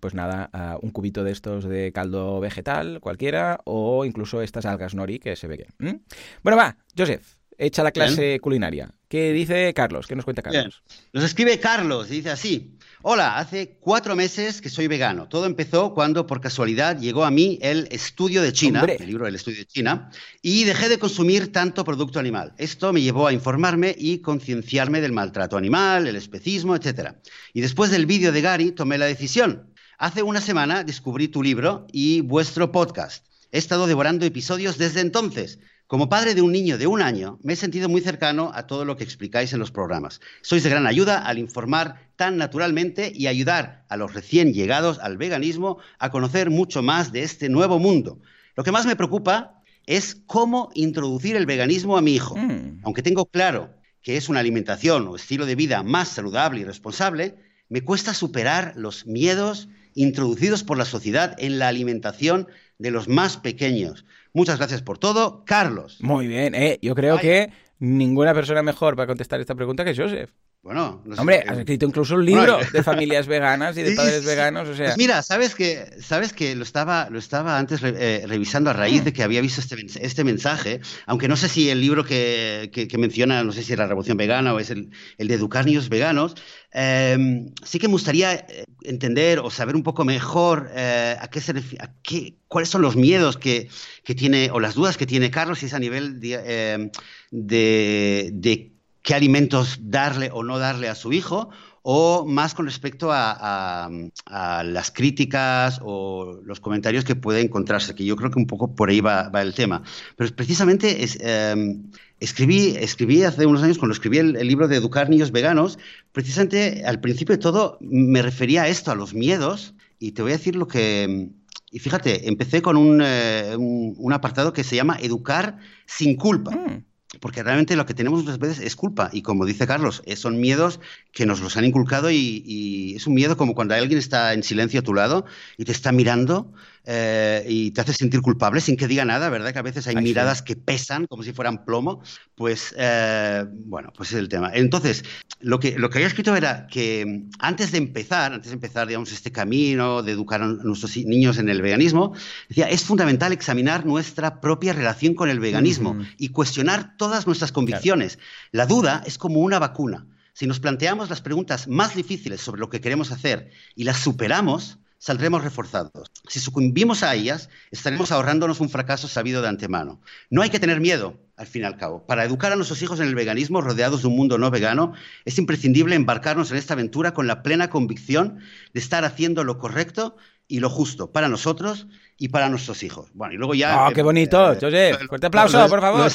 pues nada, un cubito de estos de caldo vegetal, cualquiera, o incluso estas algas nori que se ve bien. Bueno, va, Joseph, echa la clase culinaria. ¿Qué dice Carlos? ¿Qué nos cuenta Bien. Carlos? Nos escribe Carlos y dice así. Hola, hace cuatro meses que soy vegano. Todo empezó cuando por casualidad llegó a mí el Estudio de China, Hombre. el libro del Estudio de China, y dejé de consumir tanto producto animal. Esto me llevó a informarme y concienciarme del maltrato animal, el especismo, etc. Y después del vídeo de Gary tomé la decisión. Hace una semana descubrí tu libro y vuestro podcast. He estado devorando episodios desde entonces. Como padre de un niño de un año, me he sentido muy cercano a todo lo que explicáis en los programas. Sois de gran ayuda al informar tan naturalmente y ayudar a los recién llegados al veganismo a conocer mucho más de este nuevo mundo. Lo que más me preocupa es cómo introducir el veganismo a mi hijo. Mm. Aunque tengo claro que es una alimentación o estilo de vida más saludable y responsable, me cuesta superar los miedos introducidos por la sociedad en la alimentación de los más pequeños. Muchas gracias por todo, Carlos. Muy bien, eh, yo creo que ninguna persona mejor para contestar esta pregunta que Joseph. Bueno, no Hombre, qué- has escrito incluso un libro Bueno, de (laughs) familias veganas y de padres veganos, o sea... Pues mira, sabes que, sabes que lo estaba, lo estaba antes re- eh, revisando a raíz de que había visto este, este mensaje, aunque no sé si el libro que, que- que menciona, no sé si es la Revolución Vegana o es el, el de educar niños veganos, eh, sí que me gustaría eh, entender o saber un poco mejor eh, a qué se a qué, cuáles son los miedos que, que tiene o las dudas que tiene Carlos, si es a nivel de, eh, de, de qué alimentos darle o no darle a su hijo, o más con respecto a, las críticas o los comentarios que puede encontrarse, que yo creo que un poco por ahí va, el tema. Pero precisamente es, eh, escribí, escribí hace unos años, cuando escribí el, libro de Educar Niños Veganos, precisamente al principio de todo me refería a esto, a los miedos, y te voy a decir lo que... Y fíjate, empecé con un, eh, un apartado que se llama Educar sin culpa. Mm. Porque realmente lo que tenemos muchas veces es culpa. Y como dice Carlos, eh, son miedos que nos los han inculcado y, y es un miedo como cuando alguien está en silencio a tu lado y te está mirando eh, y te hace sentir culpable sin que diga nada, ¿verdad? Que a veces hay Ay, sí. miradas que pesan como si fueran plomo. Pues, eh, bueno, pues es el tema. Entonces, lo que, lo que había escrito era que mm, antes de empezar, antes de empezar, digamos, este camino de educar a nuestros niños en el veganismo, decía, es fundamental examinar nuestra propia relación con el veganismo y cuestionar todas nuestras convicciones. La duda es como una vacuna. Si nos planteamos las preguntas más difíciles sobre lo que queremos hacer y las superamos, saldremos reforzados. Si sucumbimos a ellas, estaremos ahorrándonos un fracaso sabido de antemano. No hay que tener miedo, al fin y al cabo. Para educar a nuestros hijos en el veganismo, rodeados de un mundo no vegano, es imprescindible embarcarnos en esta aventura con la plena convicción de estar haciendo lo correcto y lo justo para nosotros y para nuestros hijos. Bueno, y luego ya... ¡Oh, qué bonito! Eh, José, fuerte aplauso, por favor.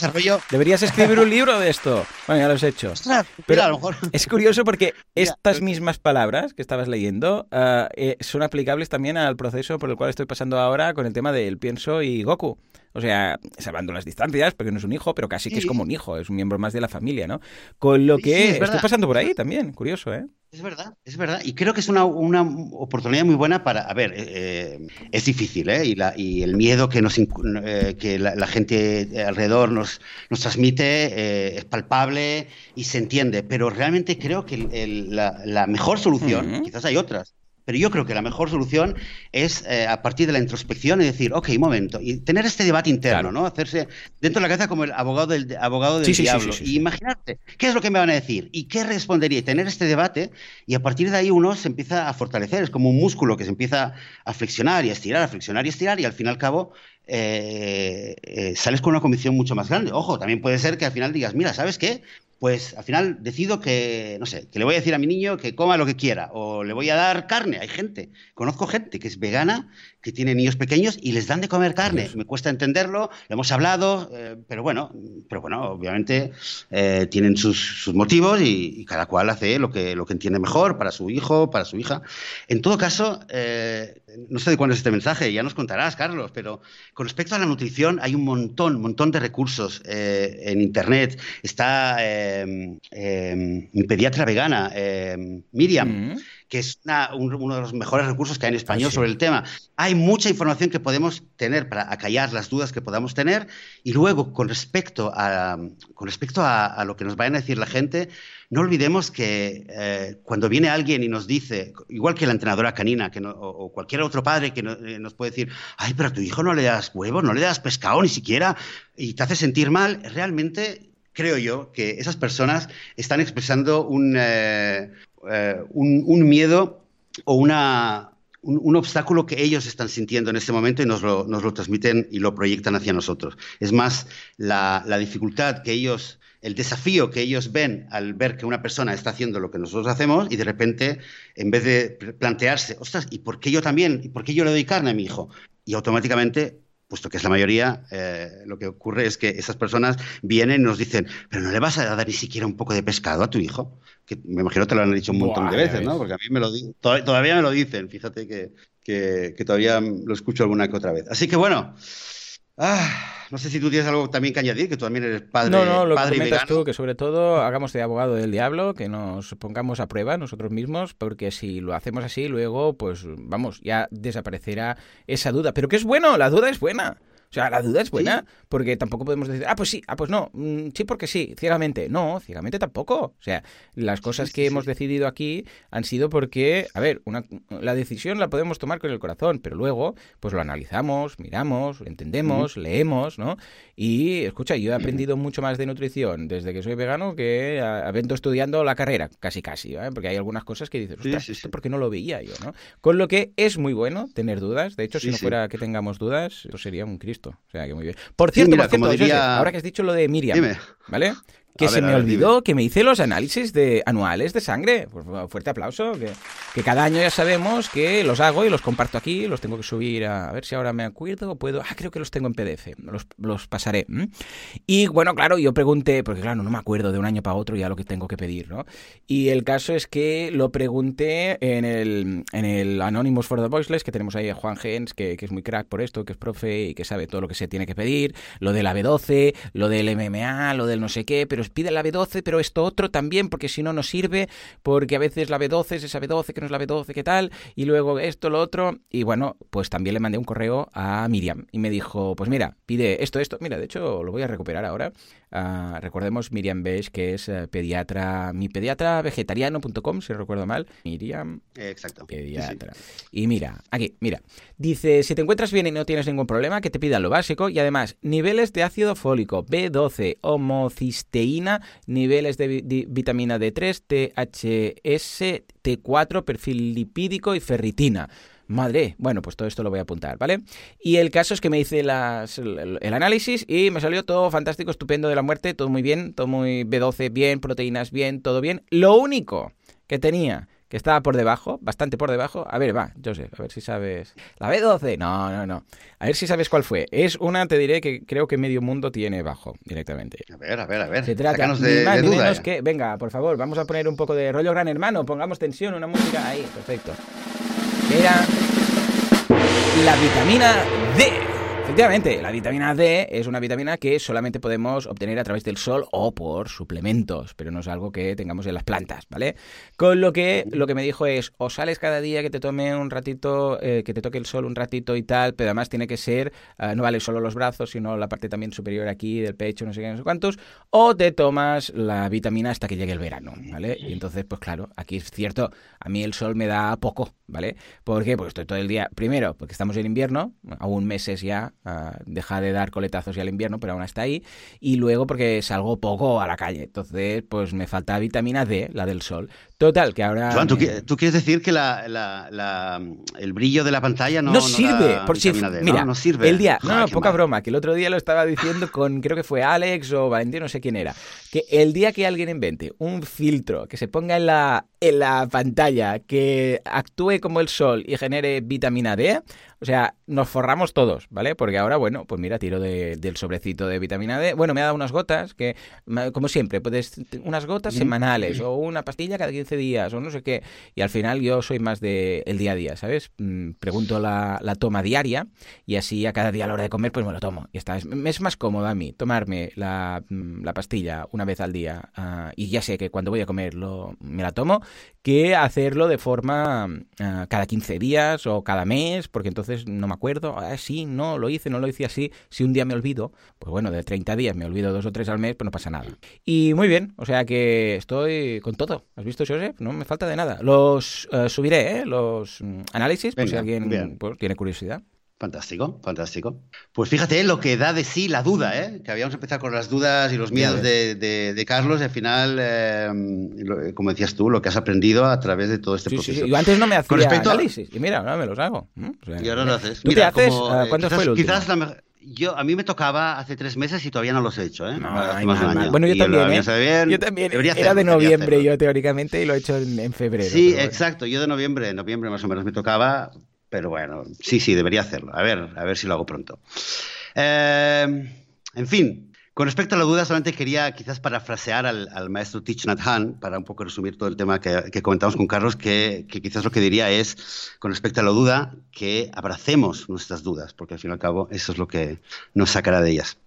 Deberías escribir un libro de esto. Bueno, ya lo has hecho. Pero a lo mejor... es curioso porque (laughs) estas mismas palabras que estabas leyendo uh, eh, son aplicables también al proceso por el cual estoy pasando ahora con el tema del pienso y Goku. O sea, salvando las distancias, porque no es un hijo, pero casi que es como un hijo, es un miembro más de la familia, ¿no? Con lo que estoy pasando por ahí también, curioso, ¿eh? Es verdad, es verdad. Y creo que es una, una oportunidad muy buena para, a ver, eh, es difícil, ¿eh? Y, la, y, el miedo que, nos, eh, que la, gente alrededor nos, nos transmite eh, es palpable y se entiende, pero realmente creo que la, la, mejor solución, quizás hay otras, pero yo creo que la mejor solución es eh, a partir de la introspección y decir, ok, un momento, y tener este debate interno, ¿no? Hacerse dentro de la cabeza como el abogado del, abogado del diablo. y imaginarte, ¿qué es lo que me van a decir? ¿Y qué respondería? Y tener este debate y a partir de ahí uno se empieza a fortalecer. Es como un músculo que se empieza a flexionar y a estirar, a flexionar y a estirar y al fin y al cabo eh, eh, sales con una convicción mucho más grande. Ojo, también puede ser que al final digas, mira, ¿sabes qué? Pues al final decido que, no sé, que le voy a decir a mi niño que coma lo que quiera o le voy a dar carne. Hay gente, conozco gente que es vegana, que tiene niños pequeños y les dan de comer carne. Me cuesta entenderlo, lo hemos hablado, eh, pero bueno, pero bueno, obviamente eh, tienen sus, motivos y, cada cual hace lo que, lo que entiende mejor para su hijo, para su hija. En todo caso, eh, no sé de cuándo es este mensaje, ya nos contarás, Carlos, pero con respecto a la nutrición hay un montón, montón de recursos en Internet. Está mi pediatra vegana, Miriam, mm. Que es uno de los mejores recursos que hay en español sobre el tema. Hay mucha información que podemos tener para acallar las dudas que podamos tener y luego con respecto a, con respecto a, lo que nos vayan a decir la gente, no olvidemos que eh, cuando viene alguien y nos dice, igual que la entrenadora canina que o, cualquier otro padre que eh, nos puede decir, ay, pero a tu hijo no le das huevos, no le das pescado ni siquiera, y te hace sentir mal, realmente creo yo que esas personas están expresando un, eh, eh, un, miedo o una, un, obstáculo que ellos están sintiendo en este momento y nos lo, nos lo transmiten y lo proyectan hacia nosotros. Es más, la, la, dificultad que ellos, el desafío que ellos ven al ver que una persona está haciendo lo que nosotros hacemos y de repente, en vez de plantearse, ostras, ¿y por qué yo también? ¿Y por qué yo le doy carne a mi hijo? Y automáticamente puesto que es la mayoría, eh, lo que ocurre es que esas personas vienen y nos dicen, pero no le vas a dar ni siquiera un poco de pescado a tu hijo. Que me imagino que te lo han dicho un montón de veces, ¿no? Porque a mí me lo todavía me lo dicen, fíjate que, que, todavía lo escucho alguna que otra vez. Así que bueno, Ah, no sé si tú tienes algo también que añadir, que tú también eres padre. No, no, lo padre que comentas tú, que sobre todo hagamos de abogado del diablo, que nos pongamos a prueba nosotros mismos, porque si lo hacemos así, luego, pues vamos, ya desaparecerá esa duda. Pero que es bueno, la duda es buena. O sea, la duda es buena, porque tampoco podemos decir, ah, pues sí, ah, pues no, mm, sí porque sí, ciegamente. No, ciegamente tampoco. O sea, las cosas que hemos decidido aquí han sido porque, a ver, una, la decisión la podemos tomar con el corazón, pero luego, pues lo analizamos, miramos, entendemos, leemos, ¿no? Y, escucha, yo he aprendido mucho más de nutrición desde que soy vegano que habiendo estudiando la carrera, casi casi, ¿eh? porque hay algunas cosas que dices, ostras, esto porque no lo veía yo, ¿no? Con lo que es muy bueno tener dudas. De hecho, si no fuera que tengamos dudas, eso sería un Cristo. O sea, que muy bien. Por cierto, ahora que has dicho lo de Miriam, ¿vale? Que se me olvidó que me hice los análisis de anuales de sangre. Pues, fuerte aplauso. Que, que, cada año ya sabemos que los hago y los comparto aquí. Los tengo que subir a, ver si ahora me acuerdo. Puedo. Ah, creo que los tengo en PDF. Los, los pasaré. Y bueno, claro, yo pregunté, porque claro, no me acuerdo de un año para otro ya lo que tengo que pedir, ¿no? Y el caso es que lo pregunté en el, en el Anonymous for the Voiceless, que tenemos ahí a Juan Gens, que, que es muy crack por esto, que es profe y que sabe todo lo que se tiene que pedir. Lo de la B12, lo del MMA, lo del no sé qué, pero pide la B12, pero esto otro también, porque si no, no sirve, porque a veces la B12 es esa B12 que no es la B12, ¿qué tal? Y luego esto, lo otro. Y bueno, pues también le mandé un correo a Miriam y me dijo, pues mira, pide esto, esto. Mira, de hecho, lo voy a recuperar ahora. Ah, recordemos Miriam Beige, que es eh, pediatra, mi pediatra vegetariano.com, si recuerdo mal. Miriam. Exacto. Pediatra. Y mira, aquí, mira. Dice: si te encuentras bien y no tienes ningún problema, que te pidan lo básico. Y además, niveles de ácido fólico, B12, homocisteína, niveles de vitamina D3, THS, T4, perfil lipídico y ferritina. Madre, bueno, pues todo esto lo voy a apuntar, ¿vale? Y el caso es que me hice las, el, análisis y me salió todo fantástico, estupendo de la muerte, todo muy bien, todo muy B12 bien, proteínas bien, todo bien. Lo único que tenía que está por debajo, bastante por debajo. A ver, va, Joseph, a ver si sabes. La B12, no, no, no. A ver si sabes cuál fue. Es una, te diré, que creo que medio mundo tiene bajo directamente. A ver, a ver, a ver. Se trata de, más, menos que, venga, por favor, vamos a poner un poco de rollo gran hermano, pongamos tensión, una música ahí, perfecto. Era la vitamina D. Efectivamente, la vitamina D es una vitamina que solamente podemos obtener a través del sol o por suplementos, pero no es algo que tengamos en las plantas, ¿vale? Con lo que lo que me dijo es, o sales cada día que te tome un ratito, eh, que te toque el sol un ratito y tal, pero además tiene que ser, eh, no vale solo los brazos, sino la parte también superior aquí del pecho, no sé qué, no sé cuántos, o te tomas la vitamina hasta que llegue el verano, ¿vale? Y entonces, pues claro, aquí es cierto, a mí el sol me da poco, ¿vale? ¿Por qué? Porque estoy todo el día, primero, porque estamos en invierno, aún meses ya, deja de dar coletazos ya al invierno, pero aún está ahí. Y luego porque salgo poco a la calle. Entonces, pues me falta vitamina D, la del sol. Total, que ahora... Joan, ¿tú, quieres decir que el brillo de la pantalla no, no sirve? por si, mira, no, sirve. El día, no, poca broma, que el otro día lo estaba diciendo con, creo que fue Alex o Valentín, no sé quién era, que el día que alguien invente un filtro que se ponga en la, en la pantalla, que actúe como el sol y genere vitamina D, o sea, nos forramos todos, ¿vale? Porque ahora, bueno, pues mira, tiro del sobrecito de vitamina D. Bueno, me ha dado unas gotas que, como siempre, puedes unas gotas semanales o una pastilla cada 15 días o no sé qué. Y al final yo soy más de el día a día, ¿sabes? Mm, pregunto la, toma diaria y así a cada día a la hora de comer, pues me lo tomo. Y está. Es, es más cómodo a mí tomarme la, mm, pastilla una vez al día ah, y ya sé que cuando voy a comer lo, me la tomo que hacerlo de forma ah, cada 15 días o cada mes, porque entonces no me acuerdo, ah, sí, no, lo hice, no lo hice así, si un día me olvido, pues bueno, de 30 días me olvido dos o tres al mes, pues no pasa nada. Y muy bien, o sea que estoy con todo. ¿Has visto, Joseph? No me falta de nada. Los eh, subiré, ¿eh? Los mm, análisis, por si alguien pues, tiene curiosidad. Fantástico, fantástico. Pues fíjate lo que da de sí la duda, ¿eh? que habíamos empezado con las dudas y los miedos de, Carlos y al final, eh, como decías tú, lo que has aprendido a través de todo este proceso. Sí, Yo antes no me hacía análisis y mira, ahora me los hago. y ahora lo haces. ¿Tú te haces? Eh, ¿Cuándo fue el último? Quizás yo, a mí me tocaba hace tres meses y todavía no los he hecho, ¿eh? Bueno, yo también, ¿eh? Yo también. Era de noviembre yo teóricamente y lo he hecho en, febrero. Sí, exacto. Yo de noviembre, en noviembre más o menos me tocaba, pero bueno, sí, sí, debería hacerlo. A ver, a ver si lo hago pronto. Eh, en fin, con respecto a la duda, solamente quería quizás parafrasear al, maestro Thich Nhat Hanh, para un poco resumir todo el tema que, comentamos con Carlos, que, quizás lo que diría es, con respecto a la duda, que abracemos nuestras dudas, porque al fin y al cabo eso es lo que nos sacará de ellas.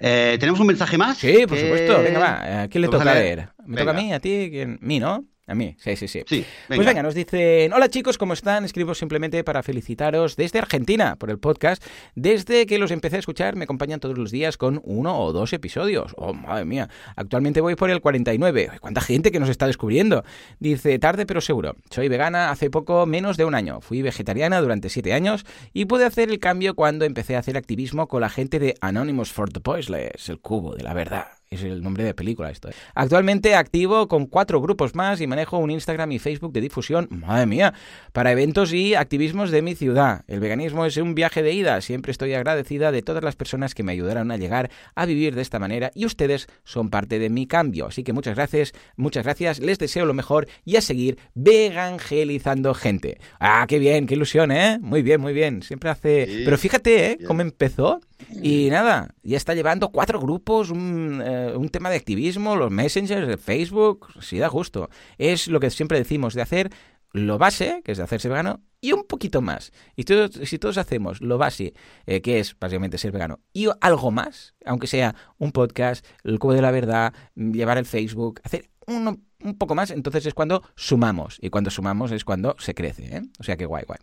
Eh, ¿Tenemos un mensaje más? Sí, por supuesto. Venga, va. ¿A quién le toca leer? ¿Me toca a mí? ¿A ti? ¿Quién? ¿Mí, no? A mí, sí, sí, sí. Pues venga, nos dicen, hola chicos, ¿cómo están? Escribo simplemente para felicitaros desde Argentina por el podcast. Desde que los empecé a escuchar me acompañan todos los días con uno o dos episodios. Oh, madre mía. Actualmente voy por el 49. ¿Cuánta gente que nos está descubriendo? Dice, tarde pero seguro. Soy vegana hace poco menos de un año. Fui vegetariana durante siete años y pude hacer el cambio cuando empecé a hacer activismo con la gente de Anonymous for the Voiceless, el cubo de la verdad. Es el nombre de película esto. ¿eh? Actualmente activo con cuatro grupos más y manejo un Instagram y Facebook de difusión, madre mía, para eventos y activismos de mi ciudad. El veganismo es un viaje de ida. Siempre estoy agradecida de todas las personas que me ayudaron a llegar a vivir de esta manera y ustedes son parte de mi cambio. Así que muchas gracias, muchas gracias, les deseo lo mejor y a seguir vegangelizando gente. Ah, qué bien, qué ilusión, ¿eh? Muy bien, muy bien. Siempre hace... Pero fíjate, ¿eh? Cómo empezó. Y nada, ya está llevando cuatro grupos, un, eh, un tema de activismo, los messengers de Facebook, si da gusto. Es lo que siempre decimos, de hacer lo base, que es de hacerse vegano, y un poquito más. Y si todos hacemos lo base, eh, que es básicamente ser vegano, y algo más, aunque sea un podcast, el cubo de la verdad, llevar el Facebook, hacer un, un poco más, entonces es cuando sumamos. Y cuando sumamos es cuando se crece. ¿eh? O sea que guay, guay.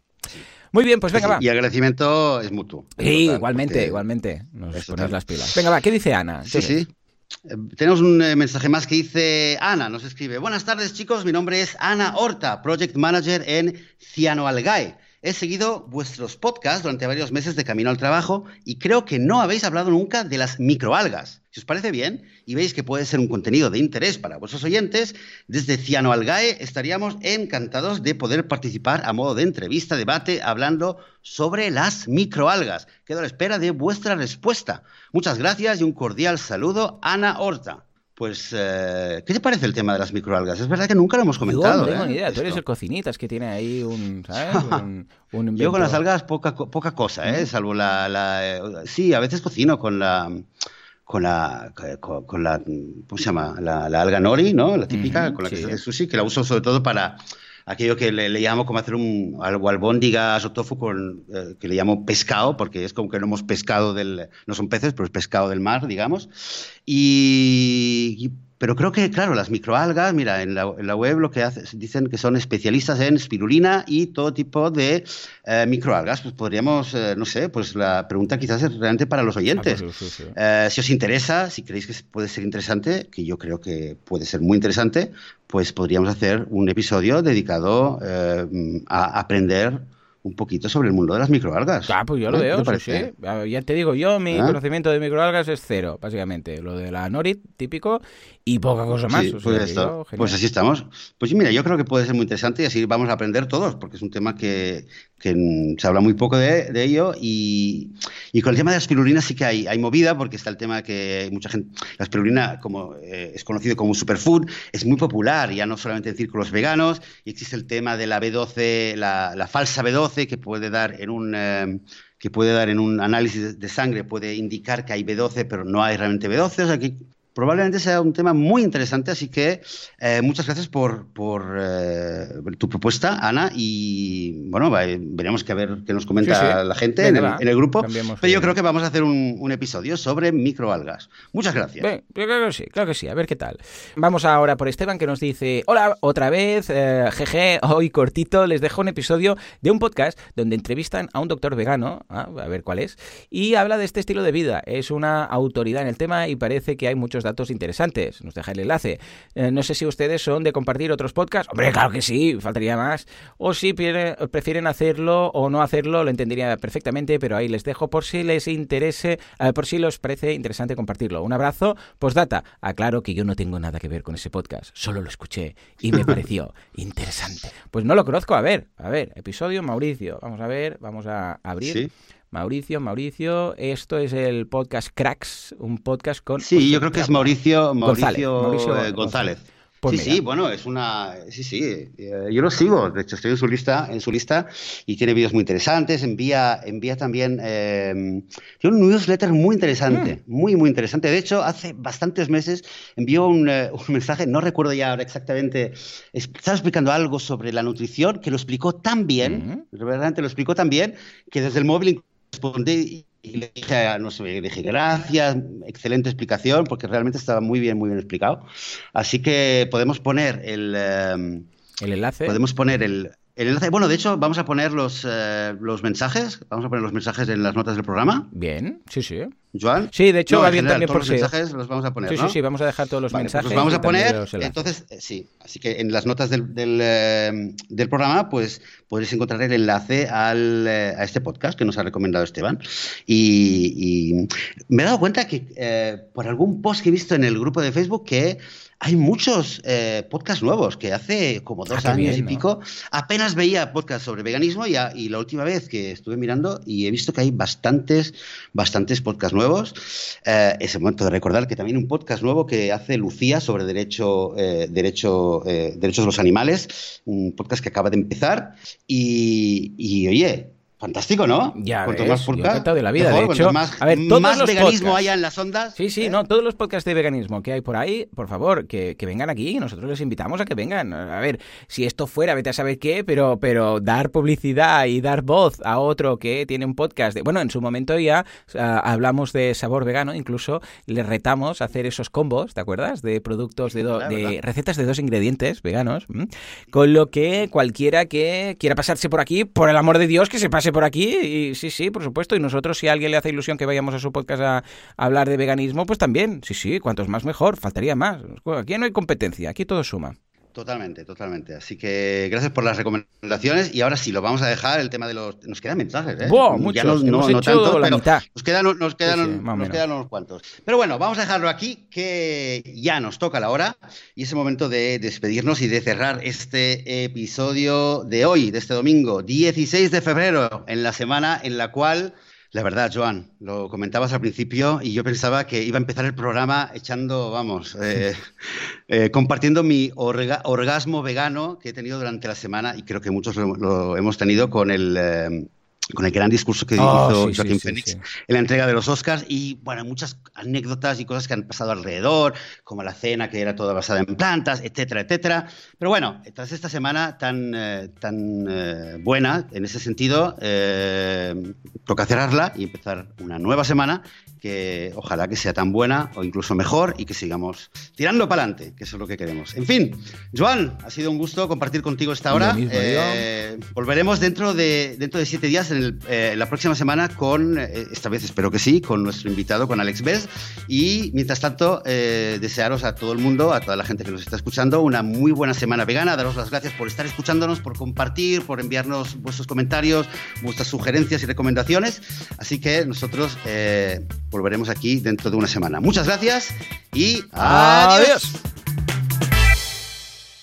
Muy bien, pues venga, va. Y agradecimiento es mutuo. Sí, igualmente, igualmente. Nos ponemos las pilas. Venga, va, ¿qué dice Ana? Sí, sí. Eh, tenemos un eh, mensaje más que dice Ana, nos escribe. Buenas tardes chicos, mi nombre es Ana Horta, Project Manager en Cianoalgae. He seguido vuestros podcasts durante varios meses de camino al trabajo y creo que no habéis hablado nunca de las microalgas. Si os parece bien y veis que puede ser un contenido de interés para vuestros oyentes, desde Ciano Algae estaríamos encantados de poder participar a modo de entrevista, debate, hablando sobre las microalgas. Quedo a la espera de vuestra respuesta. Muchas gracias y un cordial saludo, Ana Horta. Pues, eh, ¿qué te parece el tema de las microalgas? Es verdad que nunca lo hemos comentado. Yo no tengo ¿eh? ni idea. Tú Esto. eres el cocinitas que tiene ahí un, ¿sabes? (laughs) Un, un invento. Yo con las algas poca, poca cosa, ¿eh? Salvo la, la, eh, Sí, a veces cocino con la... Con la, con, con la, ¿cómo se llama? La, la alga nori, ¿no? La típica, con la que sí. se hace sushi, que la uso sobre todo para aquello que le, le llamo como hacer un algo albóndigas o tofu con, eh, que le llamo pescado, porque es como que no hemos pescado del, no son peces, pero es pescado del mar, digamos. Y, y- pero creo que, claro, las microalgas, mira, en la, en la web lo que hace, dicen que son especialistas en spirulina y todo tipo de eh, microalgas. Pues podríamos, eh, no sé, pues la pregunta quizás es realmente para los Ah, oyentes. pues sí, sí, sí. Eh, si os interesa, si creéis que puede ser interesante, que yo creo que puede ser muy interesante, pues podríamos hacer un episodio dedicado eh, a aprender un poquito sobre el mundo de las microalgas. Ah, pues yo lo ¿Eh? ¿Qué veo, te sí, parece? sí. Ah, Ya te digo, yo mi ¿Ah? conocimiento de microalgas es cero, básicamente. Lo de la Norit, típico, y poca cosa más. Sí, o sea pues, esto. yo. Pues así estamos. Pues mira, yo creo que puede ser muy interesante y así vamos a aprender todos, porque es un tema que, que, se habla muy poco de, de ello. Y, y con el tema de la espirulina sí que hay, hay movida, porque está el tema que mucha gente. La espirulina, como eh, es conocido como superfood, es muy popular, ya no solamente en círculos veganos, y existe el tema de la B12, la, la falsa B12, que puede dar en un. eh, que puede dar en un análisis de sangre, puede indicar que hay B12, pero no hay realmente B12. O sea que probablemente sea un tema muy interesante, así que eh, muchas gracias por, por eh, tu propuesta, Ana, y bueno, va- veremos que a ver qué nos comenta Sí, sí. la gente Venga, en, el, en el grupo, pero yo creo que vamos a hacer un, un episodio sobre microalgas. Muchas gracias. Bien, creo que sí, claro que sí, a ver qué tal. Vamos ahora por Esteban que nos dice, hola, otra vez, eh, jeje, hoy cortito, les dejo un episodio de un podcast donde entrevistan a un doctor vegano, ah, a ver cuál es, y habla de este estilo de vida. Es una autoridad en el tema y parece que hay muchos datos interesantes. Nos deja el enlace. Eh, no sé si ustedes son de compartir otros podcasts. Hombre, claro que sí, faltaría más. O si prefieren- prefieren hacerlo o no hacerlo, lo entendería perfectamente, pero ahí les dejo por si les interese, eh, por si les parece interesante compartirlo. Un abrazo. Postdata, aclaro que yo no tengo nada que ver con ese podcast, solo lo escuché y me (laughs) pareció interesante. Pues no lo conozco, a ver, a ver, episodio Mauricio, vamos a ver, vamos a abrir. Sí. Mauricio, Mauricio, esto es el podcast Cracks, un podcast con... Sí, yo creo que es Mauricio, González, Mauricio, eh, González. Pues sí, mira. sí, bueno, es una, sí, sí, eh, yo lo sigo, de hecho estoy en su lista, en su lista y tiene vídeos muy interesantes, envía, envía también, eh, tiene un newsletter muy interesante, Mm. muy, muy interesante. De hecho, hace bastantes meses envió un, eh, un mensaje, no recuerdo ya ahora exactamente, es- estaba explicando algo sobre la nutrición que lo explicó tan bien, realmente lo explicó tan bien, que desde el móvil respondí y le dije, no sé, le dije gracias, excelente explicación, porque realmente estaba muy bien, muy bien explicado. Así que podemos poner el, eh, El enlace. podemos poner el, el enlace. Bueno, de hecho, vamos a poner los, eh, los mensajes, vamos a poner los mensajes en las notas del programa, Bien, sí, sí. Joan. Sí, de hecho No, va en bien general, también todos por los si... mensajes los vamos a poner, Sí, sí, ¿no? sí, vamos a dejar todos los Vale, pues mensajes. los vamos a poner, los entonces, eh, sí, así que en las notas del, del, eh, del programa, pues podréis encontrar el enlace al, eh, a este podcast que nos ha recomendado Esteban. Y, y me he dado cuenta que por algún post que he visto en el grupo de Facebook que hay muchos eh, podcasts nuevos, que hace como dos Ah, años bien, y pico apenas veía podcasts sobre veganismo y, a- y la última vez que estuve mirando y he visto que hay bastantes, bastantes podcasts nuevos. Eh, es el momento de recordar que también un podcast nuevo que hace Lucía sobre derecho, eh, derecho, derechos de los animales, un podcast que acaba de empezar y, y, oye, fantástico, ¿no? Ya Cuanto ves, más yo podcast, encantado de la vida, mejor, de hecho, más, a ver, todos más los veganismo podcasts. haya en las ondas. Sí, sí, ¿eh? no, todos los podcasts de veganismo que hay por ahí, por favor, que, que vengan aquí, nosotros les invitamos a que vengan. A ver, si esto fuera, vete a saber qué, pero, pero dar publicidad y dar voz a otro que tiene un podcast de, bueno, en su momento ya ah, hablamos de sabor vegano, incluso le retamos a hacer esos combos, ¿te acuerdas? De productos de, do- de recetas de dos ingredientes veganos, ¿m? con lo que cualquiera que quiera pasarse por aquí, por el amor de Dios, que se pase por aquí, y sí, sí, por supuesto, y nosotros si a alguien le hace ilusión que vayamos a su podcast a, a hablar de veganismo, pues también, sí, sí, cuantos más mejor, faltaría más. Aquí no hay competencia, aquí todo suma. Totalmente, totalmente. Así que gracias por las recomendaciones. Y ahora sí, lo vamos a dejar el tema de los. Nos quedan mensajes, ¿eh? Buah, Ya muchos, no, no- no hecho tantos, la pero mitad. Nos quedan, nos, quedan, Sí, sí, nos quedan unos cuantos. Pero bueno, vamos a dejarlo aquí, que ya nos toca la hora. Y es el momento de despedirnos y de cerrar este episodio de hoy, de este domingo, 16 de febrero, en la semana en la cual La verdad, Joan, lo comentabas al principio y yo pensaba que iba a empezar el programa echando, vamos, (laughs) eh, eh, compartiendo mi orgasmo vegano que he tenido durante la semana y creo que muchos lo, hemos tenido con el... Eh, con el gran discurso que ah, hizo Joaquín Phoenix en la entrega de los Oscars y bueno, muchas anécdotas y cosas que han pasado alrededor, como la cena que era toda basada en plantas, etcétera, etcétera. Pero bueno, tras esta semana tan, eh, tan eh, buena en ese sentido, eh, toca cerrarla y empezar una nueva semana que ojalá que sea tan buena o incluso mejor y que sigamos tirando para adelante, que eso es lo que queremos. En fin, Joan, ha sido un gusto compartir contigo esta hora. volveremos dentro de, dentro de siete días en eh, la próxima semana con, eh, esta vez espero que sí, con nuestro invitado, con Alex Bess. Y mientras tanto, eh, desearos a todo el mundo, a toda la gente que nos está escuchando, una muy buena semana vegana. Daros las gracias por estar escuchándonos, por compartir, por enviarnos vuestros comentarios, vuestras sugerencias y recomendaciones. Así que nosotros volveremos aquí dentro de una semana. Muchas gracias y adiós.